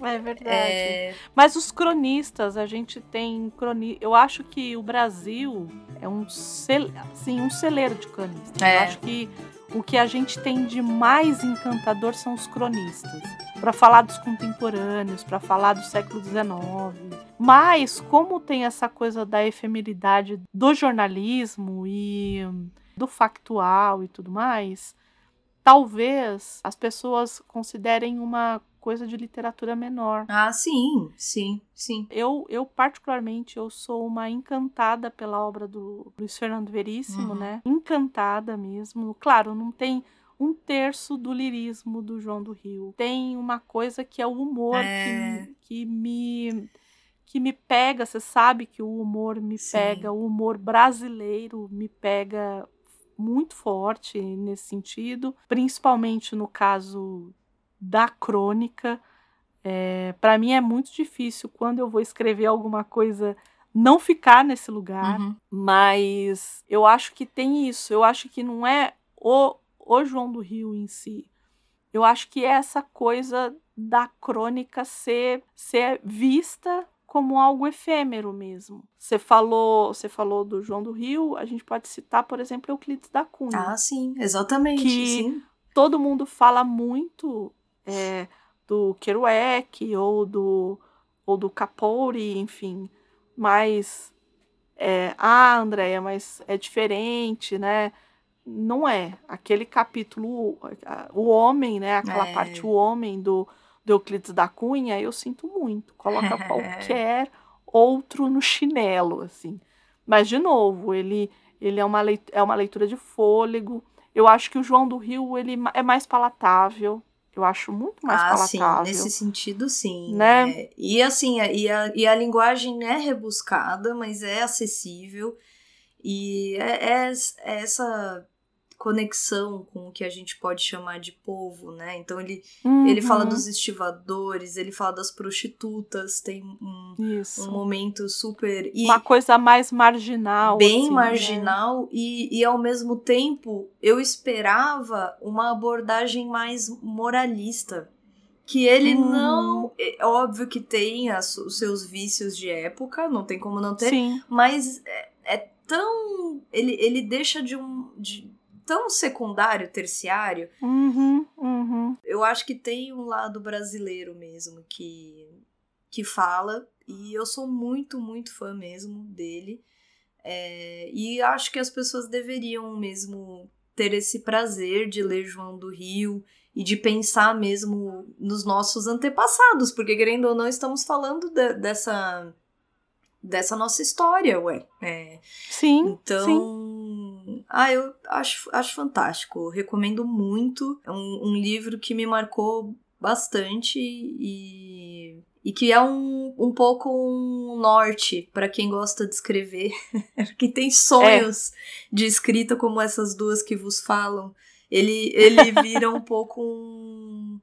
É verdade. É, Mas os cronistas, a gente tem croni... Eu acho que o Brasil é um, cel... assim, um celeiro de cronistas. É. Eu acho que o que a gente tem de mais encantador são os cronistas. Para falar dos contemporâneos, para falar do século XIX. Mas, como tem essa coisa da efemeridade do jornalismo e do factual e tudo mais, talvez as pessoas considerem uma coisa de literatura menor. Ah, sim, sim, sim. Eu, eu particularmente, eu sou uma encantada pela obra do Luiz Fernando Veríssimo, Uhum. né? Encantada mesmo. Claro, não tem um terço do lirismo do João do Rio. Tem uma coisa que é o humor É. que, que me que me pega, você sabe que o humor me Sim. pega, o humor brasileiro me pega muito forte nesse sentido, principalmente no caso da crônica. É, para mim é muito difícil quando eu vou escrever alguma coisa não ficar nesse lugar, Uhum. mas eu acho que tem isso. Eu acho que não é o, o João do Rio em si. Eu acho que é essa coisa da crônica ser, ser vista como algo efêmero mesmo. Você falou, você falou do João do Rio, a gente pode citar, por exemplo, Euclides da Cunha. Ah, sim, exatamente. Que- sim. Todo mundo fala muito é, do Kerouac ou do ou do Capori, enfim, mas é, ah, Andréia, mas é diferente, né? Não é. Aquele capítulo, o homem, né? Aquela É. parte, o homem do, do Euclides da Cunha, eu sinto muito. Coloca qualquer outro no chinelo, assim. Mas, de novo, ele, ele é, uma leit- é uma leitura de fôlego. Eu acho que o João do Rio ele é mais palatável. Eu acho muito mais ah, sim, palatável. nesse sentido, sim. Né? É, e assim, e a, e a linguagem é rebuscada, mas é acessível. E é, é é essa conexão com o que a gente pode chamar de povo, né? Então ele, ele fala Uhum, dos estivadores, ele fala das prostitutas, tem um, um momento super. E, Uma coisa mais marginal. bem assim, né? marginal e, e ao mesmo tempo eu esperava uma abordagem mais moralista que ele Hum. não é óbvio que tem as- os seus vícios de época não tem como não ter Sim. mas é, é tão ele, ele deixa de um de tão secundário terciário Uhum, uhum. eu acho que tem um lado brasileiro mesmo que que fala e eu sou muito muito fã mesmo dele É, e acho que as pessoas deveriam mesmo ter esse prazer de ler João do Rio e de pensar mesmo nos nossos antepassados porque querendo ou não estamos falando de- dessa dessa nossa história ué É, Sim. então, sim. Ah, eu acho, acho fantástico. Recomendo muito. É um, um livro que me marcou bastante e, e que é um, um pouco um norte para quem gosta de escrever, que tem sonhos de escrita como essas duas que vos falam. Ele, ele vira um pouco um,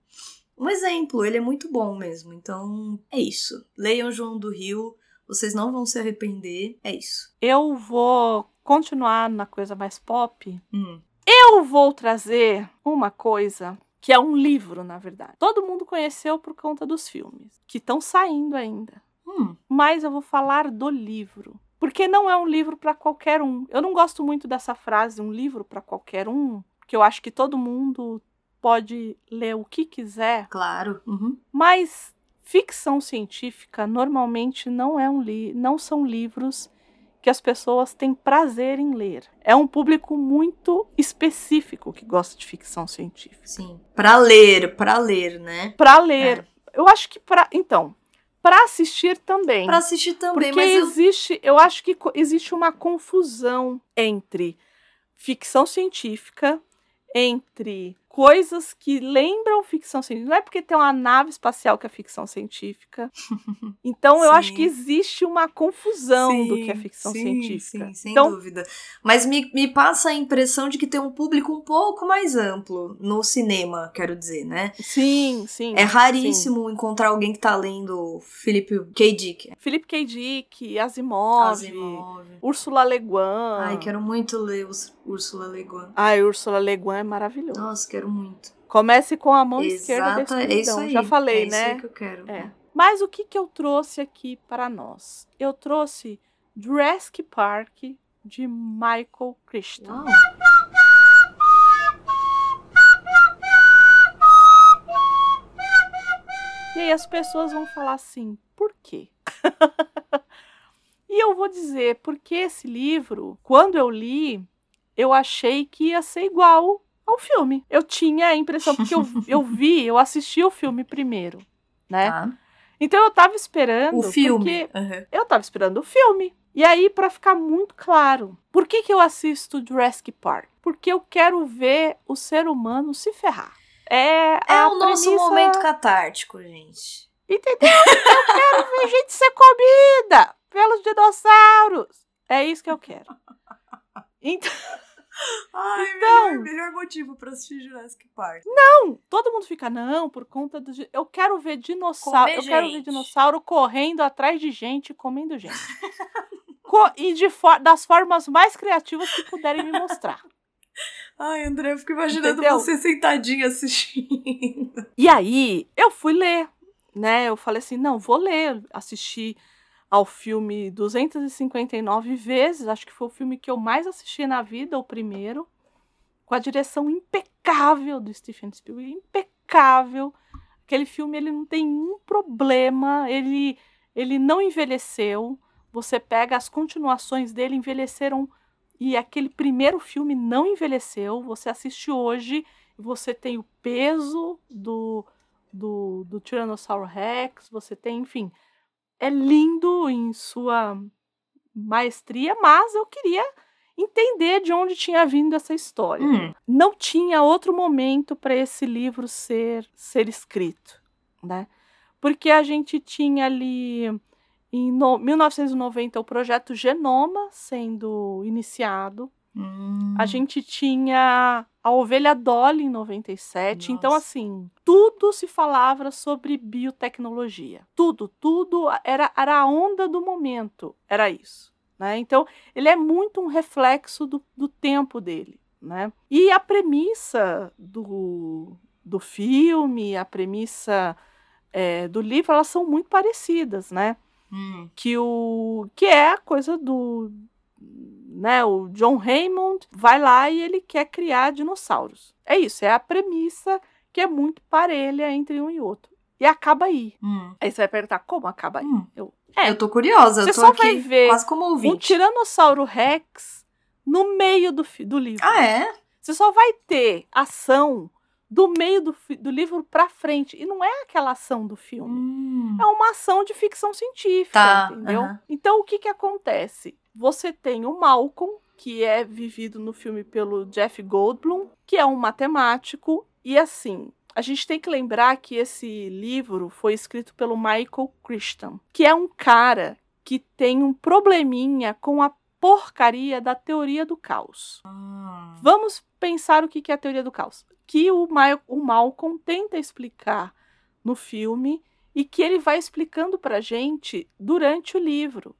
um exemplo. Ele é muito bom mesmo. Então, é isso. Leiam João do Rio. Vocês não vão se arrepender. É isso. Eu vou continuar na coisa mais pop. Hum. Eu vou trazer uma coisa que é um livro, na verdade. Todo mundo conheceu por conta dos filmes, que estão saindo ainda. Hum. Mas eu vou falar do livro. Porque não é um livro para qualquer um. Eu não gosto muito dessa frase, um livro para qualquer um, porque eu acho que todo mundo pode ler o que quiser, Claro. Uhum. mas ficção científica normalmente não é um li não são livros que as pessoas têm prazer em ler. É um público muito específico que gosta de ficção científica. Sim. Pra ler, pra ler, né? Para ler, eu acho que para então, para assistir também. Pra assistir também, Porque mas eu... existe, eu acho que existe uma confusão entre ficção científica, entre coisas que lembram ficção científica. Não é porque tem uma nave espacial que é ficção científica. Então eu acho Sim. que existe uma confusão do que é Sim, ficção sim, científica. Sim, sem então, dúvida. Mas me, me passa a impressão de que tem um público um pouco mais amplo no cinema, quero dizer, né? sim, sim. É sim. raríssimo encontrar alguém que tá lendo Philip K. Dick. Felipe K. Dick, Asimov, Asimov. Úrsula Le Guin. Ai, quero muito ler os Úrsula Le Guin. Ai, Úrsula Le Guin é maravilhoso. Nossa, quero muito. Comece com a mão esquerda da Exato, é isso escuridão. aí. Já falei, é né? isso aí que eu quero. É. Mas o que, que eu trouxe aqui para nós? Eu trouxe Jurassic Park de Michael Crichton. Uau. E aí as pessoas vão falar assim, por quê? e eu vou dizer, porque esse livro, quando eu li, eu achei que ia ser igual ao filme. Eu tinha a impressão, porque eu, eu vi, eu assisti o filme primeiro, né? Tá. Então eu tava esperando. O filme. Aham. eu tava esperando o filme. E aí, pra ficar muito claro, por que, que eu assisto Jurassic Park? Porque eu quero ver o ser humano se ferrar. É, É o nosso premissa- momento catártico, gente. Entendeu? Eu quero ver gente ser comida pelos dinossauros. É isso que eu quero. Então, Ai, Então- melhor, melhor motivo pra assistir Jurassic Park. não, todo mundo fica, não, por conta do. Eu quero ver dinossauro. Comer Eu quero ver gente. dinossauro correndo atrás de gente, comendo gente. Co- e de for- das formas mais criativas que puderem me mostrar. Ai, André, eu fico imaginando Entendeu? você sentadinha assistindo. E aí, eu fui ler, né? Eu falei assim, não, vou ler, assisti ao filme 259 vezes, acho que foi o filme que eu mais assisti na vida, o primeiro, com a direção impecável do Stephen Spielberg, impecável. Aquele filme ele não tem um problema, ele ele não envelheceu. Você pega as continuações dele envelheceram e aquele primeiro filme não envelheceu. Você assiste hoje você tem o peso do, do, do Tiranossauro Rex, você tem, enfim, é lindo em sua maestria, mas eu queria entender de onde tinha vindo essa história. Hum, Não tinha outro momento para esse livro ser, ser escrito, né? Porque a gente tinha ali em no- 1990 o projeto Genoma sendo iniciado. hum. A gente tinha a ovelha Dolly em 97. Então, Nossa. assim, tudo se falava sobre biotecnologia. Tudo, tudo era, era a onda do momento. Era isso. Né? Então, ele é muito um reflexo do, do tempo dele. Né? E a premissa do, do filme, a premissa é, do livro, elas são muito parecidas, né? Hum. que o que é a coisa do né, o John Raymond vai lá e ele quer criar dinossauros. É isso, é a premissa que é muito parelha entre um e outro. E acaba aí. Hum. Aí você vai perguntar como acaba aí? Hum. Eu, é, Eu tô curiosa, Você eu tô só aqui vai ver quase como um ouvinte. Tiranossauro Rex no meio do, do livro. Ah, é? Você só vai ter ação do meio do, do livro pra frente. E não é aquela ação do filme. Hum. É uma ação de ficção científica, Tá, entendeu? aham. Então, o que que acontece? Você tem o Malcolm, que é vivido no filme pelo Jeff Goldblum, que é um matemático, e assim, a gente tem que lembrar que esse livro foi escrito pelo Michael Crichton, que é um cara que tem um probleminha com a porcaria da teoria do caos. Hum. Vamos pensar o que que é a teoria do caos. Que o, Ma o Malcolm tenta explicar no filme e que ele vai explicando pra gente durante o livro.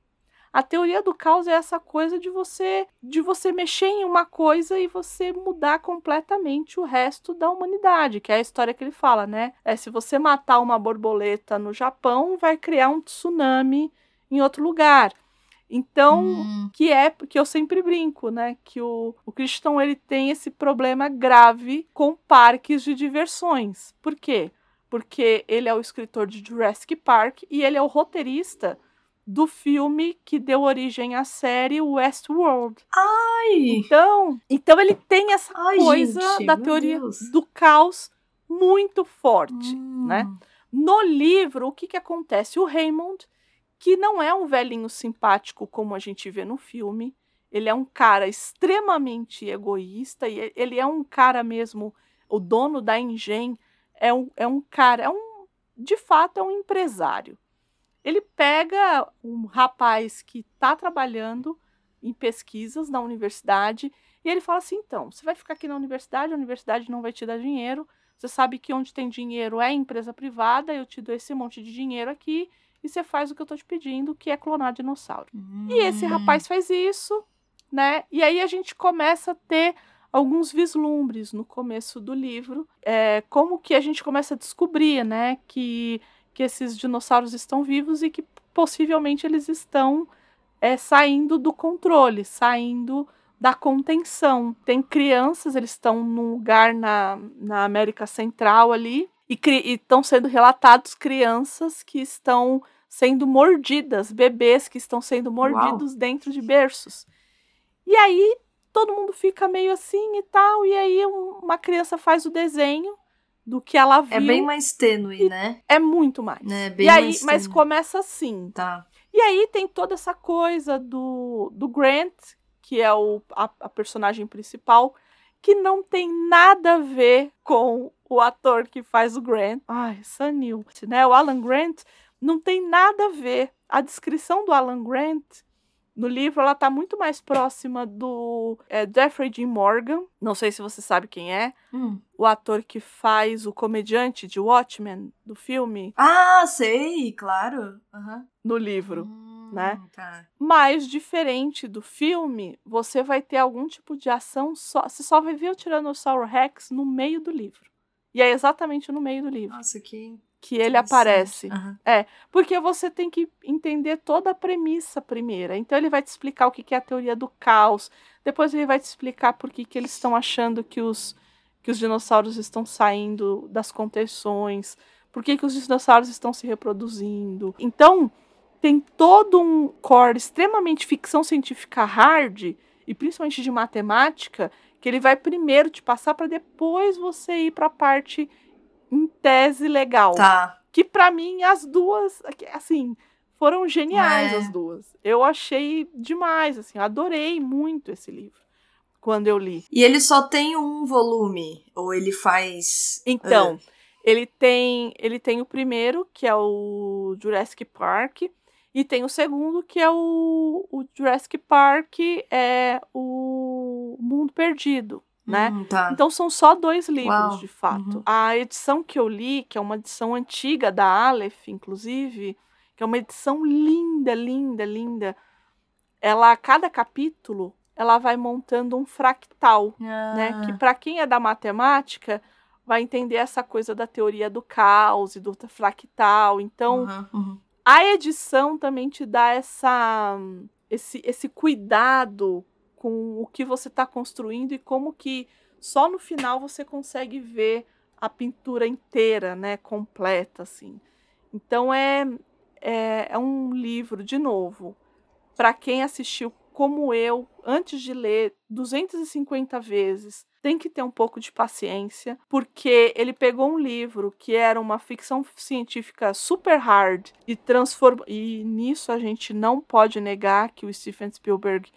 A teoria do caos é essa coisa de você de você mexer em uma coisa e você mudar completamente o resto da humanidade, que é a história que ele fala, né? É se você matar uma borboleta no Japão, vai criar um tsunami em outro lugar. Então, Hum. que é que eu sempre brinco, né? Que o, o Christian ele tem esse problema grave com parques de diversões. Por quê? Porque ele é o escritor de Jurassic Park e ele é o roteirista do filme que deu origem à série Westworld. Ai, Então, então ele tem essa Ai, coisa gente, da teoria Deus. do caos muito forte. Hum. né? No livro, o que, que acontece? O Raymond, que não é um velhinho simpático como a gente vê no filme, ele é um cara extremamente egoísta e ele é um cara mesmo, o dono da Engen é um, é um cara, é um, de fato é um empresário. Ele pega um rapaz que está trabalhando em pesquisas na universidade e ele fala assim: então, você vai ficar aqui na universidade, a universidade não vai te dar dinheiro, você sabe que onde tem dinheiro é empresa privada, eu te dou esse monte de dinheiro aqui e você faz o que eu tô te pedindo, que é clonar dinossauro. Hum. E esse rapaz faz isso, né? E aí a gente começa a ter alguns vislumbres no começo do livro, é, como que a gente começa a descobrir, né, que, que esses dinossauros estão vivos e que possivelmente eles estão é, saindo do controle, saindo da contenção. Tem crianças, eles estão num lugar na, na América Central ali, e estão sendo relatados crianças que estão sendo mordidas, bebês que estão sendo mordidos dentro de berços. E aí todo mundo fica meio assim e tal, e aí um- uma criança faz o desenho do que ela viu. É bem mais tênue, né? É muito mais. Né, bem e aí, mais mas começa assim. Tá. E aí tem toda essa coisa do, do Grant, que é o, a, a personagem principal, que não tem nada a ver com o ator que faz o Grant. Ai, Sam Neill, né? O Alan Grant não tem nada a ver. A descrição do Alan Grant no livro ela tá muito mais próxima do é, Jeffrey Dean Morgan. Não sei se você sabe quem é. Hum. O ator que faz o comediante de Watchmen, do filme. Ah, sei, claro. Uhum. No livro. Hum, né? Tá. Mas, diferente do filme, você vai ter algum tipo de ação só. Você só vai ver o Tiranossauro Rex no meio do livro. E é exatamente no meio do livro Nossa, que. Que ele aparece. Aham. Porque você tem que entender toda a premissa primeiro. Então ele vai te explicar o que que é a teoria do caos. Depois ele vai te explicar por que, que eles estão achando que os, que os dinossauros estão saindo das contenções. Por que, que os dinossauros estão se reproduzindo. Então, tem todo um core extremamente ficção científica hard, e principalmente de matemática, que ele vai primeiro te passar para depois você ir para a parte em tese legal Tá. que pra mim as duas, assim, foram geniais É. as duas. Eu achei demais, assim, adorei muito esse livro quando eu li. E ele só tem um volume? Ou ele faz. Então, ele tem, ele tem o primeiro, que é o Jurassic Park, e tem o segundo, que é o, o Jurassic Park é o Mundo Perdido, né? hum, tá. Então são só dois livros, Uau, de fato. uhum. A edição que eu li, que é uma edição antiga da Aleph, inclusive, que é uma edição linda, linda, linda. Ela, cada capítulo, ela vai montando um fractal, né? Ah, Que para quem é da matemática vai entender essa coisa da teoria do caos e do fractal. Então, uhum, uhum. a edição também te dá essa, esse, esse cuidado com o que você está construindo e como que só no final você consegue ver a pintura inteira, né, completa, assim. Então é, é, é um livro, de novo, para quem assistiu como eu, antes de ler 250 vezes, tem que ter um pouco de paciência, porque ele pegou um livro que era uma ficção científica super hard e transformou. E nisso a gente não pode negar que o Steven Spielberg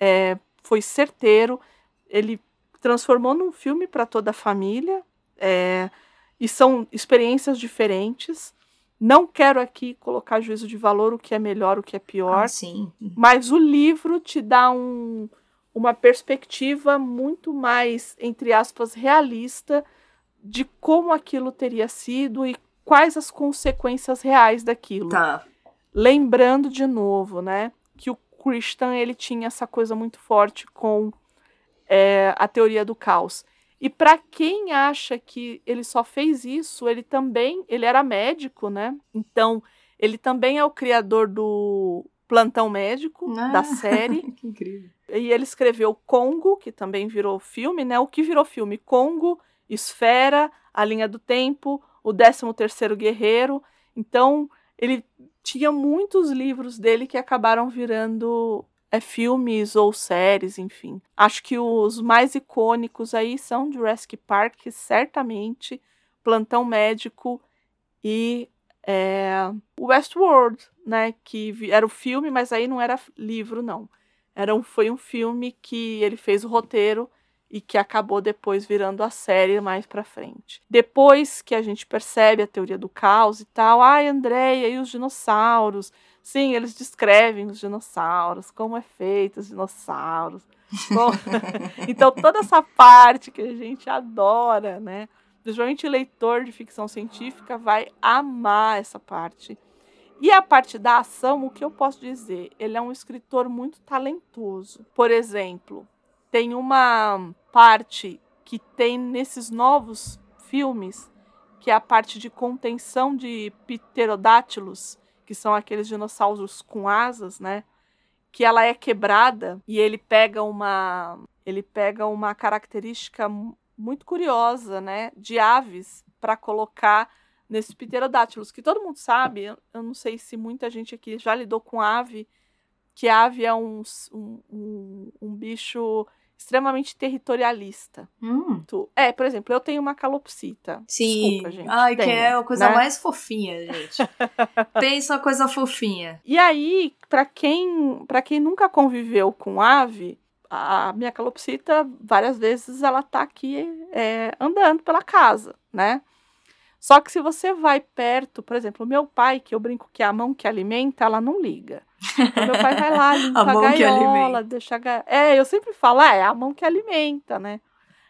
é, foi certeiro. Ele transformou num filme para toda a família. é, e são experiências diferentes. Não quero aqui colocar juízo de valor o que é melhor, o que é pior. Ah, sim. Mas o livro te dá um, uma perspectiva muito mais, entre aspas, realista de como aquilo teria sido e quais as consequências reais daquilo. Tá. Lembrando de novo, né, que o Christian ele tinha essa coisa muito forte com é, a teoria do caos. E para quem acha que ele só fez isso, ele também, ele era médico, né? Então, ele também é o criador do Plantão Médico Ah. da série. que incrível. E ele escreveu Congo, que também virou filme, né? O que virou filme? Congo, Esfera, A Linha do Tempo, O 13º Guerreiro. Então, ele tinha muitos livros dele que acabaram virando é, filmes ou séries, enfim. Acho que os mais icônicos aí são Jurassic Park, certamente, Plantão Médico e é, Westworld, né? Que era o filme, mas aí não era livro, não. Era um, foi um filme que ele fez o roteiro e que acabou depois virando a série mais pra frente. Depois que a gente percebe a teoria do caos e tal, ai, Andréia, e os dinossauros? Sim, eles descrevem os dinossauros, como é feito os dinossauros. Como- então, toda essa parte que a gente adora, né? Principalmente leitor de ficção científica vai amar essa parte. E a parte da ação, o que eu posso dizer? Ele é um escritor muito talentoso. Por exemplo, tem uma parte que tem nesses novos filmes, que é a parte de contenção de pterodátilos, que são aqueles dinossauros com asas, né? Que ela é quebrada e ele pega uma ele pega uma característica mu- muito curiosa, né, de aves para colocar nesses pterodátilos, que todo mundo sabe, eu, não sei se muita gente aqui já lidou com ave, que ave é um, um, um, um bicho extremamente territorialista. Hum, Tu- É, por exemplo, eu tenho uma calopsita. sim. Desculpa, gente. Ai, que tenho, é a coisa né? mais fofinha, gente. Pensa uma coisa fofinha. E aí, para quem, para quem nunca conviveu com ave, a minha calopsita, várias vezes, ela tá aqui é, andando pela casa, né? Só que se você vai perto, por exemplo, o meu pai, que eu brinco que é a mão que alimenta, ela não liga. Então, meu pai vai lá, limpa a, a gaiola, deixa a ga... É, eu sempre falo, ah, é a mão que alimenta, né?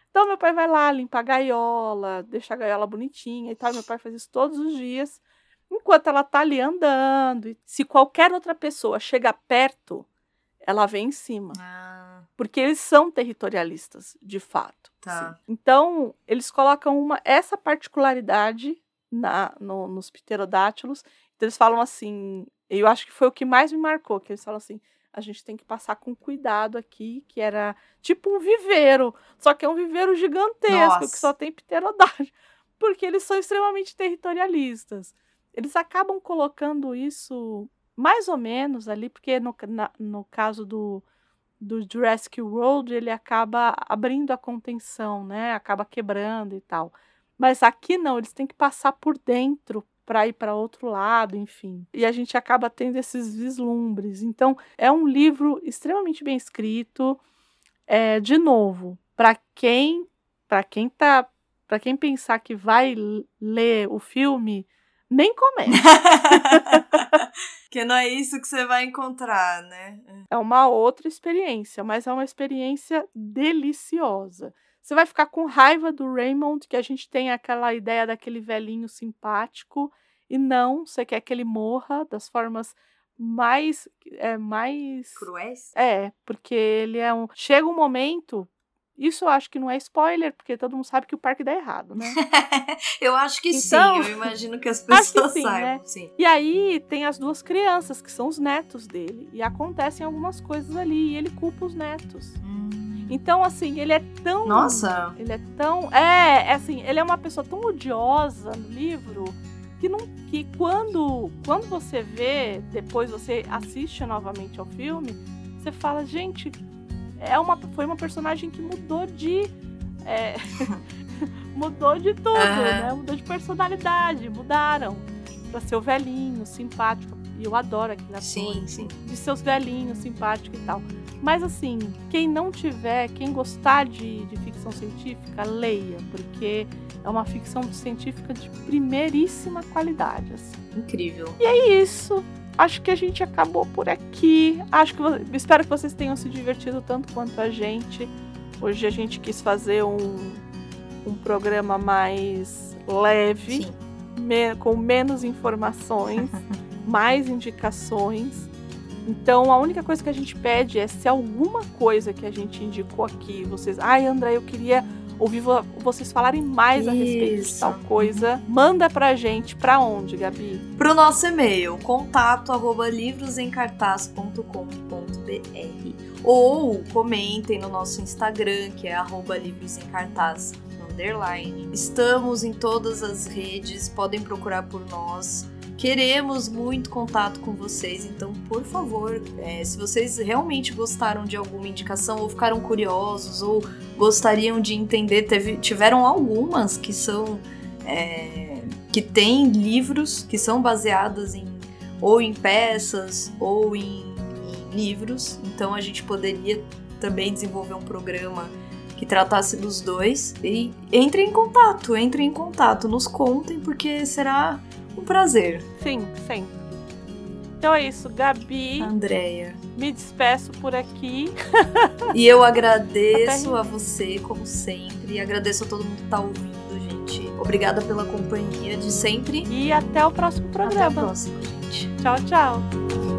Então, meu pai vai lá, limpa a gaiola, deixa a gaiola bonitinha e tal. Meu pai faz isso todos os dias, enquanto ela tá ali andando. E se qualquer outra pessoa chega perto, ela vem em cima. Ah. Porque eles são territorialistas, de fato. Tá. Então, eles colocam uma, essa particularidade na, no, nos pterodátilos. Então, eles falam assim, eu acho que foi o que mais me marcou, que eles falam assim, a gente tem que passar com cuidado aqui, que era tipo um viveiro, só que é um viveiro gigantesco, Nossa. que só tem pterodátilos, porque eles são extremamente territorialistas. Eles acabam colocando isso mais ou menos ali, porque no, na, no caso do, do Jurassic World, ele acaba abrindo a contenção, né? Acaba quebrando e tal. Mas aqui não, eles têm que passar por dentro para ir para outro lado, enfim. E a gente acaba tendo esses vislumbres. Então, é um livro extremamente bem escrito. É, de novo, para quem para quem tá para quem pensar que vai ler o filme, nem começa. Que não é isso que você vai encontrar, né? É uma outra experiência, mas é uma experiência deliciosa. Você vai ficar com raiva do Raymond, que a gente tem aquela ideia daquele velhinho simpático, e não, você quer que ele morra das formas mais é mais cruéis? É, porque ele é um chega um momento isso eu acho que não é spoiler, porque todo mundo sabe que o parque dá errado, né? eu acho que então, sim, eu imagino que as pessoas que sim, saibam, né? sim. E aí tem as duas crianças, que são os netos dele. E acontecem algumas coisas ali, e ele culpa os netos. Hum. Então, assim, ele é tão. Nossa! Ele é tão. É, é, assim, ele é uma pessoa tão odiosa no livro que não que quando quando você vê depois você assiste novamente ao filme você fala gente é uma, foi uma personagem que mudou de. É, mudou de tudo, uhum. né? Mudou de personalidade, mudaram. Pra ser o velhinho, simpático. E eu adoro aquele ator. Sim, sim. De seus velhinhos, simpático e tal. Mas assim, quem não tiver, quem gostar de, de ficção científica, leia, porque é uma ficção científica de primeiríssima qualidade. Assim. Incrível. E é isso acho que a gente acabou por aqui. Acho que espero que vocês tenham se divertido tanto quanto a gente. Hoje a gente quis fazer um, um programa mais leve, me, com menos informações, mais indicações. Então a única coisa que a gente pede é se alguma coisa que a gente indicou aqui, vocês, ai André, eu queria ouvir vocês falarem mais Isso. a respeito de tal coisa, manda pra gente pra onde, Gabi? Pro nosso e-mail, contato arroba livrosemcartaz.com.br ou comentem no nosso Instagram, que é arroba livrosemcartaz underline. Estamos em todas as redes, podem procurar por nós. Queremos muito contato com vocês, então, por favor, é, se vocês realmente gostaram de alguma indicação, ou ficaram curiosos, ou gostariam de entender, teve, tiveram algumas que são. É, que têm livros que são baseadas em ou em peças ou em, em livros, então a gente poderia também desenvolver um programa que tratasse dos dois. E entre em contato, entre em contato, nos contem, porque será um prazer. Sim, sempre. Então é isso, Gabi. Andréia. Me despeço por aqui. e eu agradeço a você, como sempre. E agradeço a todo mundo que tá ouvindo, gente. Obrigada pela companhia de sempre. E até o próximo programa. Até o próximo, gente. Tchau, tchau.